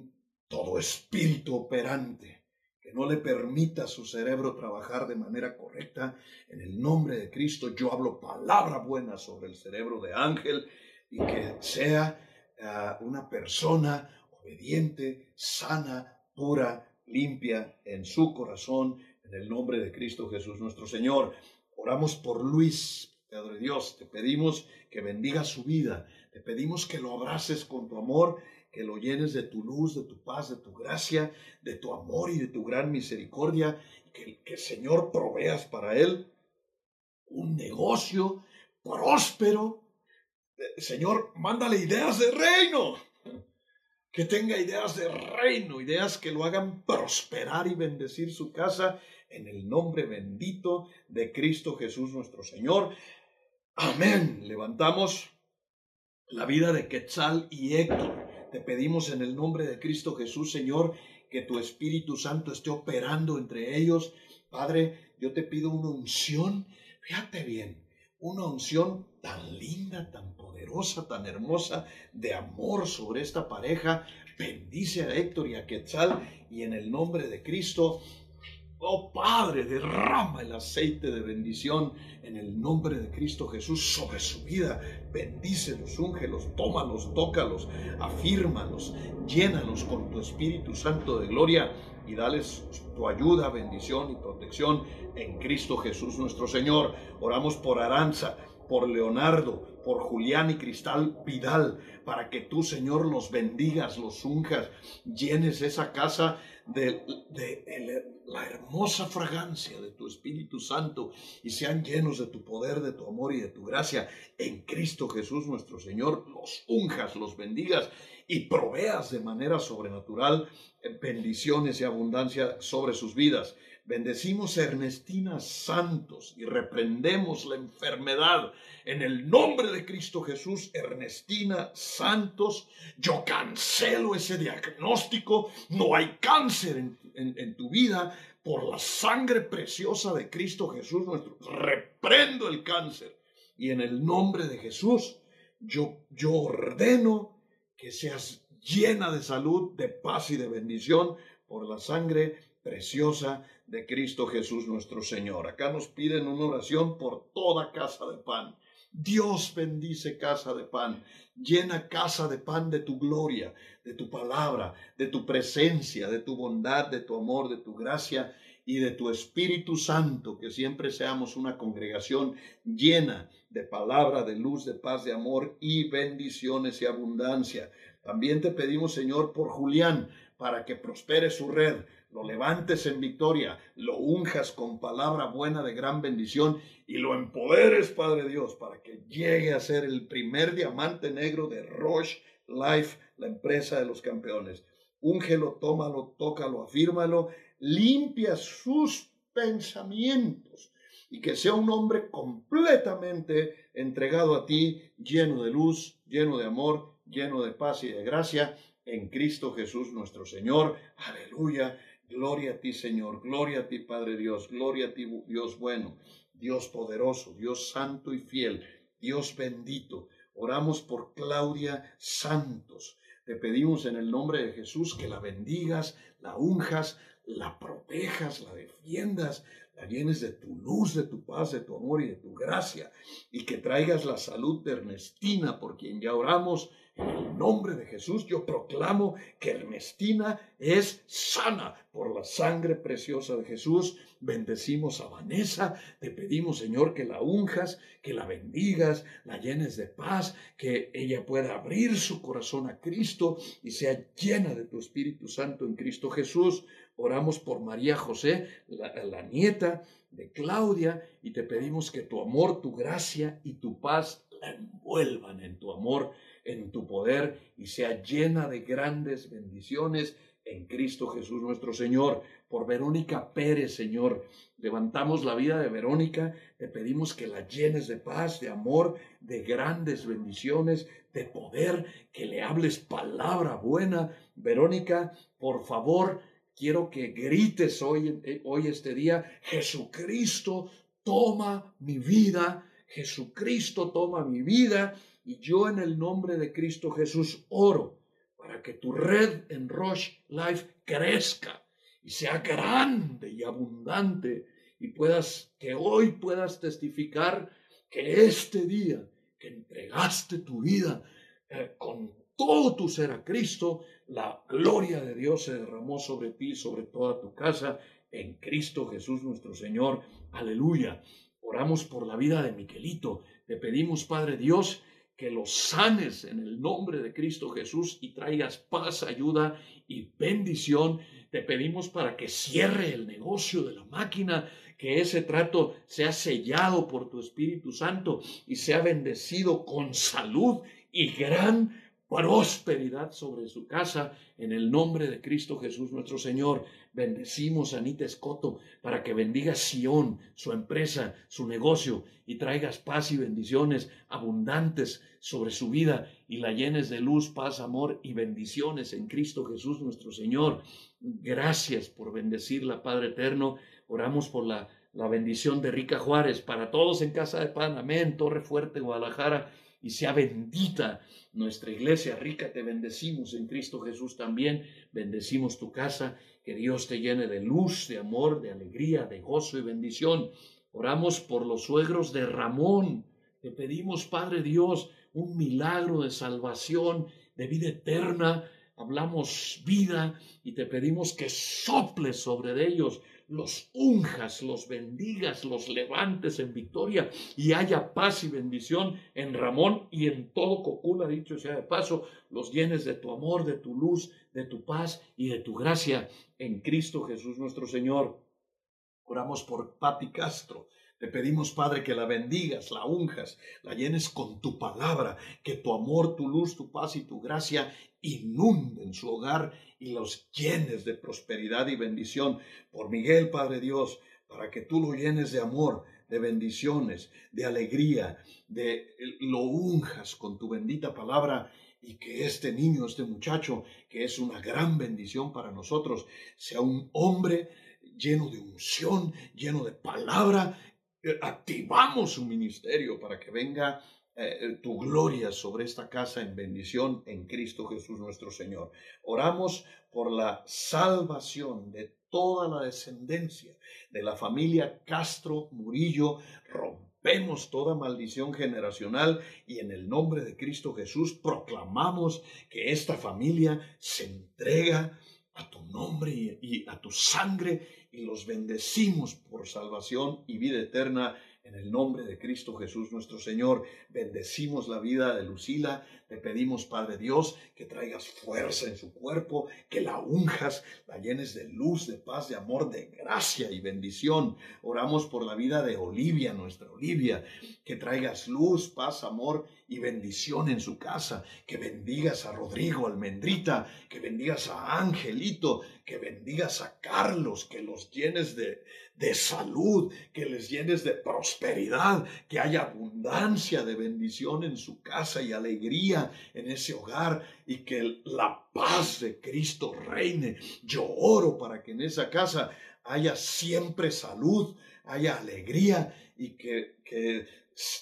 todo espíritu operante que no le permita su cerebro trabajar de manera correcta. En el nombre de Cristo yo hablo palabra buena sobre el cerebro de Ángel y que sea ah, una persona obediente, sana, pura, limpia en su corazón, en el nombre de Cristo Jesús nuestro Señor. Oramos por Luis, Padre Dios, te pedimos que bendiga su vida, te pedimos que lo abraces con tu amor, que lo llenes de tu luz, de tu paz, de tu gracia, de tu amor y de tu gran misericordia, que, que Señor proveas para él un negocio próspero. Señor, mándale ideas de reino que tenga ideas de reino, ideas que lo hagan prosperar y bendecir su casa en el nombre bendito de Cristo Jesús nuestro Señor. Amén. Levantamos la vida de Quetzal y Héctor. Te pedimos en el nombre de Cristo Jesús, Señor, que tu Espíritu Santo esté operando entre ellos. Padre, yo te pido una unción, fíjate bien, una unción tan linda, tan poderosa, tan hermosa de amor sobre esta pareja. Bendice a Héctor y a Quetzal y en el nombre de Cristo. Oh Padre, derrama el aceite de bendición en el nombre de Cristo Jesús sobre su vida. Bendícelos, úngelos, tómalos, tócalos, afírmalos, llénalos con tu Espíritu Santo de gloria y dales tu ayuda, bendición y protección en Cristo Jesús nuestro Señor. Oramos por Aranza, por Leonardo, por Julián y Cristal Vidal, para que tú, Señor, los bendigas, los unjas, llenes esa casa de, la hermosa fragancia de tu Espíritu Santo y sean llenos de tu poder, de tu amor y de tu gracia en Cristo Jesús nuestro Señor, los unjas, los bendigas y proveas de manera sobrenatural bendiciones y abundancia sobre sus vidas. Bendecimos a Ernestina Santos y reprendemos la enfermedad en el nombre de Cristo Jesús. Ernestina Santos, yo cancelo ese diagnóstico. No hay cáncer en, en tu vida por la sangre preciosa de Cristo Jesús nuestro. Reprendo el cáncer Y en el nombre de Jesús, yo, yo ordeno que seas llena de salud, de paz y de bendición por la sangre preciosa de Cristo Jesús nuestro Señor. Acá nos piden una oración por toda casa de pan. Dios bendice casa de pan, llena casa de pan de tu gloria, de tu palabra, de tu presencia, de tu bondad, de tu amor, de tu gracia y de tu Espíritu Santo, que siempre seamos una congregación llena de palabra, de luz, de paz, de amor y bendiciones y abundancia. También te pedimos, Señor, por Julián, para que prospere su red, lo levantes en victoria, lo unjas con palabra buena de gran bendición y lo empoderes, Padre Dios, para que llegue a ser el primer diamante negro de Roche Life, la empresa de los campeones. Úngelo, tómalo, tócalo, afírmalo, limpia sus pensamientos y que sea un hombre completamente entregado a ti, lleno de luz, lleno de amor, lleno de paz y de gracia en Cristo Jesús nuestro Señor. Aleluya. Gloria a ti, Señor. Gloria a ti, Padre Dios. Gloria a ti, Dios bueno, Dios poderoso, Dios santo y fiel, Dios bendito. Oramos por Claudia Santos. Te pedimos en el nombre de Jesús que la bendigas, la unjas, la protejas, la defiendas, la llenes de tu luz, de tu paz, de tu amor y de tu gracia, y que traigas la salud de Ernestina, por quien ya oramos, en el nombre de Jesús yo proclamo que Ernestina es sana por la sangre preciosa de Jesús. Bendecimos a Vanessa, te pedimos Señor que la unjas, que la bendigas, la llenes de paz, que ella pueda abrir su corazón a Cristo y sea llena de tu Espíritu Santo en Cristo Jesús. Oramos por María José, la, la nieta de Claudia, y te pedimos que tu amor, tu gracia y tu paz la envuelvan en tu amor en tu poder y sea llena de grandes bendiciones en Cristo Jesús nuestro Señor. Por Verónica Pérez, Señor, levantamos la vida de Verónica, te pedimos que la llenes de paz, de amor, de grandes bendiciones, de poder, que le hables palabra buena. Verónica, por favor, quiero que grites hoy, eh, hoy este día, Jesucristo toma mi vida, Jesucristo toma mi vida y yo en el nombre de Cristo Jesús oro para que tu red en Roche Life crezca y sea grande y abundante y puedas que hoy puedas testificar que este día que entregaste tu vida eh, con todo tu ser a Cristo, la gloria de Dios se derramó sobre ti, sobre toda tu casa, en Cristo Jesús nuestro Señor. Aleluya. Oramos por la vida de Miquelito. Te pedimos, Padre Dios, que los sanes en el nombre de Cristo Jesús y traigas paz, ayuda y bendición. Te pedimos para que cierre el negocio de la máquina, que ese trato sea sellado por tu Espíritu Santo y sea bendecido con salud y gran prosperidad sobre su casa en el nombre de Cristo Jesús nuestro Señor. Bendecimos a Anita Escoto para que bendiga Sión, su empresa, su negocio y traigas paz y bendiciones abundantes sobre su vida y la llenes de luz, paz, amor y bendiciones en Cristo Jesús nuestro Señor. Gracias por bendecirla, Padre eterno. Oramos por la, la bendición de Rica Juárez para todos en Casa de Pan. Amén. Torre Fuerte, Guadalajara y sea bendita nuestra iglesia rica. Te bendecimos en Cristo Jesús también. Bendecimos tu casa. Que Dios te llene de luz, de amor, de alegría, de gozo y bendición. Oramos por los suegros de Ramón. Te pedimos, Padre Dios, un milagro de salvación, de vida eterna. Hablamos vida y te pedimos que soples sobre ellos los unjas, los bendigas, los levantes en victoria y haya paz y bendición en Ramón y en todo Cocula, dicho sea de paso, los llenes de tu amor, de tu luz, de tu paz y de tu gracia en Cristo Jesús nuestro Señor. Oramos por Pati Castro. Te pedimos, Padre, que la bendigas, la unjas, la llenes con tu palabra, que tu amor, tu luz, tu paz y tu gracia inunden su hogar y los llenes de prosperidad y bendición. Por Miguel, Padre Dios, para que tú lo llenes de amor, de bendiciones, de alegría, de lo unjas con tu bendita palabra y que este niño, este muchacho, que es una gran bendición para nosotros, sea un hombre lleno de unción, lleno de palabra eh, activamos su ministerio para que venga eh, tu gloria sobre esta casa en bendición en Cristo Jesús nuestro Señor. Oramos por la salvación de toda la descendencia de la familia Castro Murillo. Rompemos toda maldición generacional y en el nombre de Cristo Jesús proclamamos que esta familia se entrega a tu nombre y a tu sangre y los bendecimos por salvación y vida eterna en el nombre de Cristo Jesús nuestro Señor, bendecimos la vida de Lucila. Te pedimos, Padre Dios, que traigas fuerza en su cuerpo, que la unjas, la llenes de luz, de paz, de amor, de gracia y bendición. Oramos por la vida de Olivia, nuestra Olivia, que traigas luz, paz, amor y bendición en su casa. Que bendigas a Rodrigo Almendrita, que bendigas a Angelito, que bendigas a Carlos, que los llenes de, de salud, que les llenes de prosperidad, que haya abundancia de bendición en su casa y alegría en ese hogar y que la paz de Cristo reine. Yo oro para que en esa casa haya siempre salud, haya alegría y que, que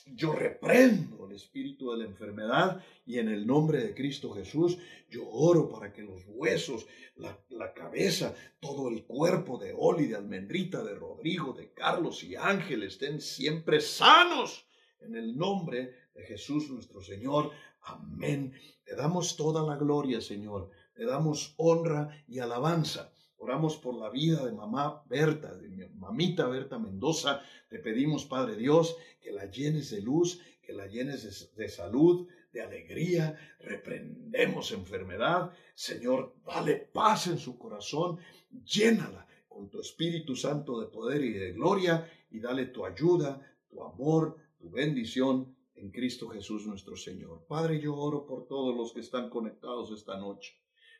yo reprendo el espíritu de la enfermedad y en el nombre de Cristo Jesús yo oro para que los huesos, la, cabeza, todo el cuerpo de Oli, de Almendrita, de Rodrigo, de Carlos y Ángel estén siempre sanos en el nombre de Jesús nuestro Señor. Amén. Te damos toda la gloria, Señor. Te damos honra y alabanza. Oramos por la vida de mamá Berta, de mi mamita Berta Mendoza. Te pedimos, Padre Dios, que la llenes de luz, que la llenes de, salud, de alegría. Reprendemos enfermedad. Señor, dale paz en su corazón. Llénala con tu Espíritu Santo de poder y de gloria y dale tu ayuda, tu amor, tu bendición en Cristo Jesús nuestro Señor. Padre, yo oro por todos los que están conectados esta noche,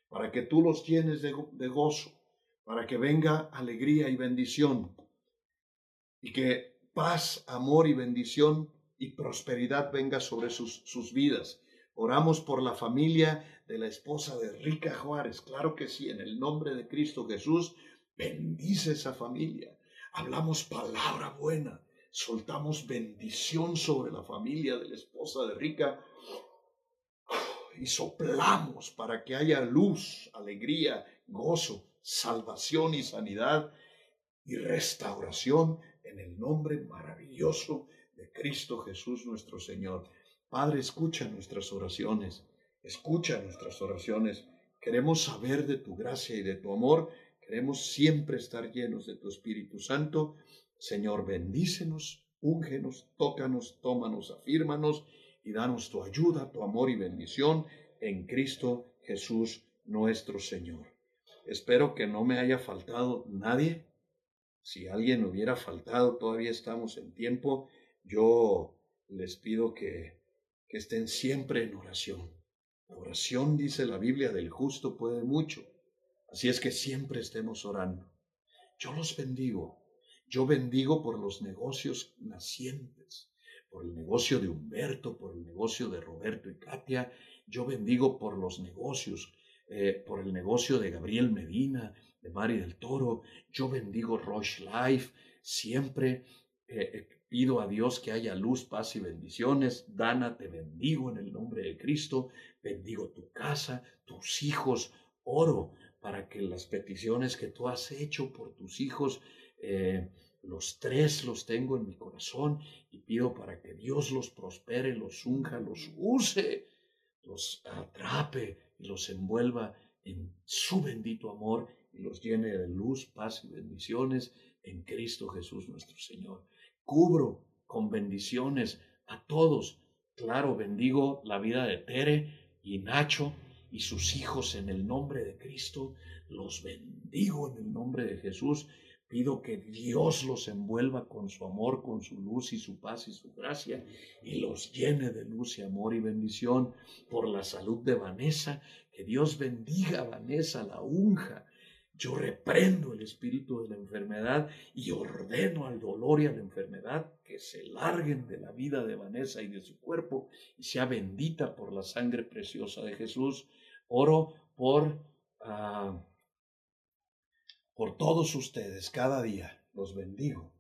para que tú los llenes de, gozo para que venga alegría y bendición y que paz, amor y bendición y prosperidad venga sobre sus, sus vidas. Oramos por la familia de la esposa de Rica Juárez. Claro que sí, en el nombre de Cristo Jesús, bendice esa familia. Hablamos palabra buena, soltamos bendición sobre la familia de la esposa de Rica y soplamos para que haya luz, alegría, gozo salvación y sanidad y restauración en el nombre maravilloso de Cristo Jesús nuestro Señor. Padre, escucha nuestras oraciones, escucha nuestras oraciones. Queremos saber de tu gracia y de tu amor. Queremos siempre estar llenos de tu Espíritu Santo. Señor, bendícenos, úngenos, tócanos, tómanos, afírmanos y danos tu ayuda, tu amor y bendición en Cristo Jesús nuestro Señor. Espero que no me haya faltado nadie. Si alguien hubiera faltado, todavía estamos en tiempo. Yo les pido que, que estén siempre en oración. La oración, dice la Biblia, del justo puede mucho. Así es que siempre estemos orando. Yo los bendigo. Yo bendigo por los negocios nacientes, por el negocio de Humberto, por el negocio de Roberto y Katia. Yo bendigo por los negocios eh, por el negocio de Gabriel Medina, de Mari del Toro. Yo bendigo Roche Life. Siempre eh, eh, pido a Dios que haya luz, paz y bendiciones. Dana, te bendigo en el nombre de Cristo. Bendigo tu casa, tus hijos. Oro para que las peticiones que tú has hecho por tus hijos, los tres los tengo en mi corazón y pido para que Dios los prospere, los unja, los use, los atrape y los envuelva en su bendito amor y los llene de luz, paz y bendiciones en Cristo Jesús nuestro Señor. Cubro con bendiciones a todos. Claro, bendigo la vida de Tere y Nacho y sus hijos en el nombre de Cristo. Los bendigo en el nombre de Jesús Pido que Dios los envuelva con su amor, con su luz y su paz y su gracia y los llene de luz y amor y bendición por la salud de Vanessa. Que Dios bendiga a Vanessa, la unja. Yo reprendo el espíritu de la enfermedad y ordeno al dolor y a la enfermedad que se larguen de la vida de Vanessa y de su cuerpo y sea bendita por la sangre preciosa de Jesús. Oro por... Ah, por todos ustedes cada día. Los bendigo,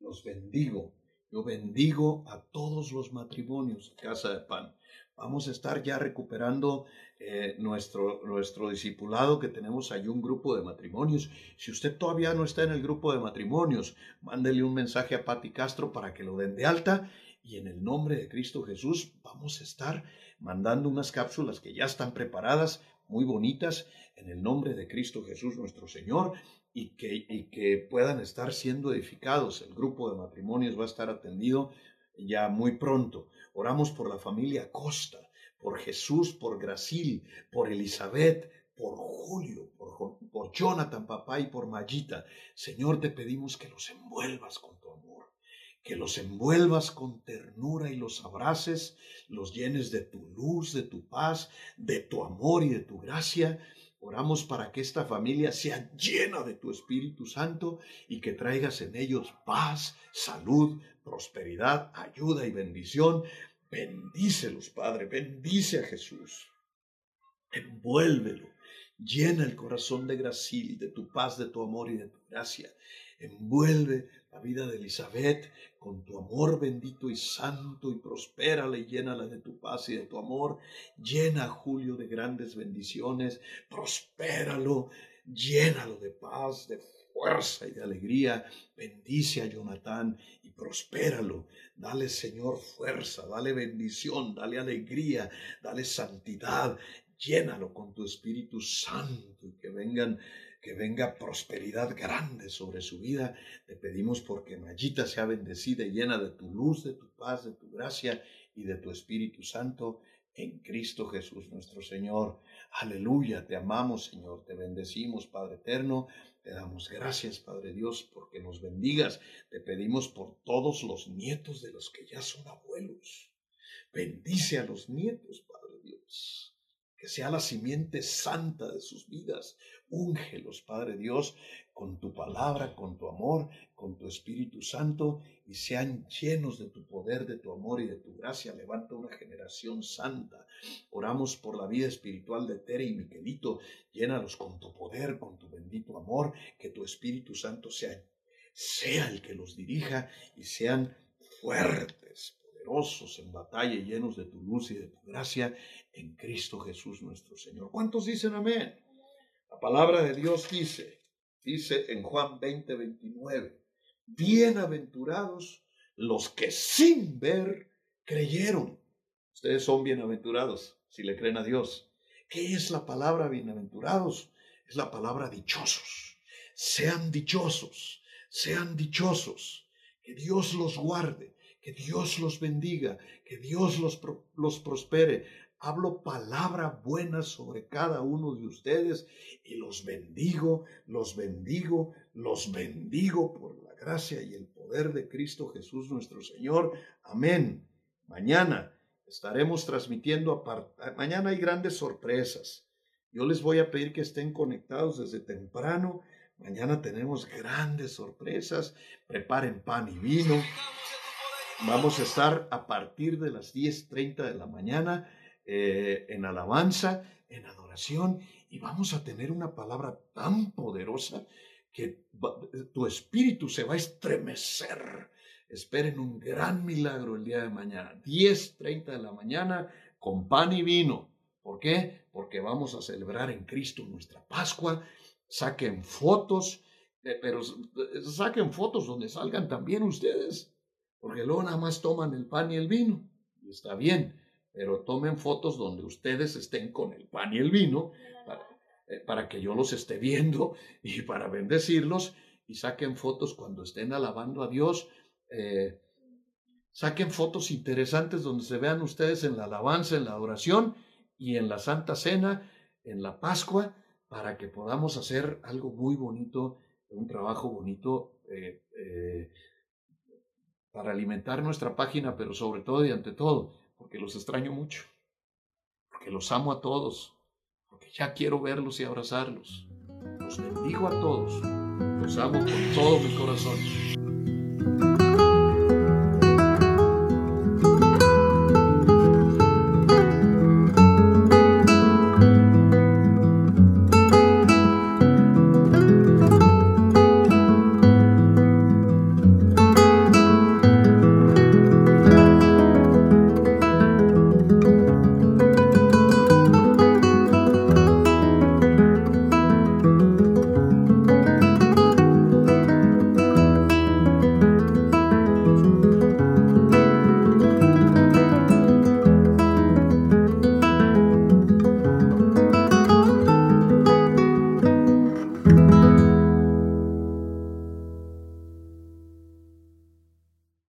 los bendigo Yo bendigo a todos los matrimonios Casa de Pan. Vamos a estar ya recuperando eh, nuestro, nuestro discipulado que tenemos ahí un grupo de matrimonios. Si usted todavía no está en el grupo de matrimonios, mándele un mensaje a Pati Castro para que lo den de alta y en el nombre de Cristo Jesús vamos a estar mandando unas cápsulas que ya están preparadas, muy bonitas, en el nombre de Cristo Jesús nuestro Señor y que, y que puedan estar siendo edificados. El grupo de matrimonios va a estar atendido ya muy pronto. Oramos por la familia Costa, por Jesús, por Gracil, por Elizabeth, por Julio, por, por Jonathan, papá, y por Mayita. Señor, te pedimos que los envuelvas con tu amor, que los envuelvas con ternura y los abraces, los llenes de tu luz, de tu paz, de tu amor y de tu gracia. Oramos para que esta familia sea llena de tu Espíritu Santo y que traigas en ellos paz, salud, prosperidad, ayuda y bendición Bendícelos, Padre, bendice a Jesús. Envuélvelo. Llena el corazón de Gracil, de tu paz, de tu amor y de tu gracia. Envuelve la vida de Elizabeth con tu amor bendito y santo y prospérala y llénala de tu paz y de tu amor. Llena a Julio de grandes bendiciones. Prospéralo. Llénalo de paz, de fuerza y de alegría. Bendice a Jonathan y prospéralo. Dale, Señor, fuerza, dale bendición, dale alegría, dale santidad. Llénalo con tu Espíritu Santo y que vengan que venga prosperidad grande sobre su vida. Te pedimos porque Mayita sea bendecida y llena de tu luz, de tu paz, de tu gracia y de tu Espíritu Santo en Cristo Jesús nuestro Señor. Aleluya, te amamos Señor, te bendecimos Padre eterno, te damos gracias, Padre Dios, porque nos bendigas. Te pedimos por todos los nietos de los que ya son abuelos. Bendice a los nietos, Padre Dios. Que sea la simiente santa de sus vidas. Úngelos, Padre Dios, con tu palabra, con tu amor, con tu Espíritu Santo, y sean llenos de tu poder, de tu amor y de tu gracia. Levanta una generación santa. Oramos por la vida espiritual de Tere y Miquelito. Llénalos con tu poder, con tu bendito amor, que tu Espíritu Santo sea, sea el que los dirija y sean fuertes, poderosos en batalla, llenos de tu luz y de tu gracia en Cristo Jesús nuestro Señor. ¿Cuántos dicen amén? La palabra de Dios dice, dice en Juan 20, 29, bienaventurados los que sin ver creyeron. Ustedes son bienaventurados si le creen a Dios. ¿Qué es la palabra bienaventurados? Es la palabra dichosos. Sean dichosos, sean dichosos. Que Dios los guarde, que Dios los bendiga, que Dios los, los prospere. Hablo palabra buena sobre cada uno de ustedes y los bendigo, los bendigo, los bendigo por la gracia y el poder de Cristo Jesús nuestro Señor. Amén. Mañana estaremos transmitiendo, mañana hay grandes sorpresas. Yo les voy a pedir que estén conectados desde temprano. Mañana tenemos grandes sorpresas. Preparen pan y vino. Vamos a estar a partir de las 10.30 de la mañana eh, en alabanza, en adoración, y vamos a tener una palabra tan poderosa que tu espíritu se va a estremecer. Esperen un gran milagro el día de mañana, 10.30 de la mañana, con pan y vino. ¿Por qué? Porque vamos a celebrar en Cristo nuestra Pascua. Saquen fotos, eh, pero eh, saquen fotos donde salgan también ustedes, porque luego nada más toman el pan y el vino. Y está bien, pero tomen fotos donde ustedes estén con el pan y el vino eh, para, que yo los esté viendo y para bendecirlos y saquen fotos cuando estén alabando a Dios. Eh, saquen fotos interesantes donde se vean ustedes en la alabanza, en la adoración y en la Santa Cena, en la Pascua, para que podamos hacer algo muy bonito, un trabajo bonito eh, para alimentar nuestra página, pero sobre todo y ante todo porque los extraño mucho, porque los amo a todos, porque ya quiero verlos y abrazarlos. Los bendigo a todos, los amo con todo mi corazón.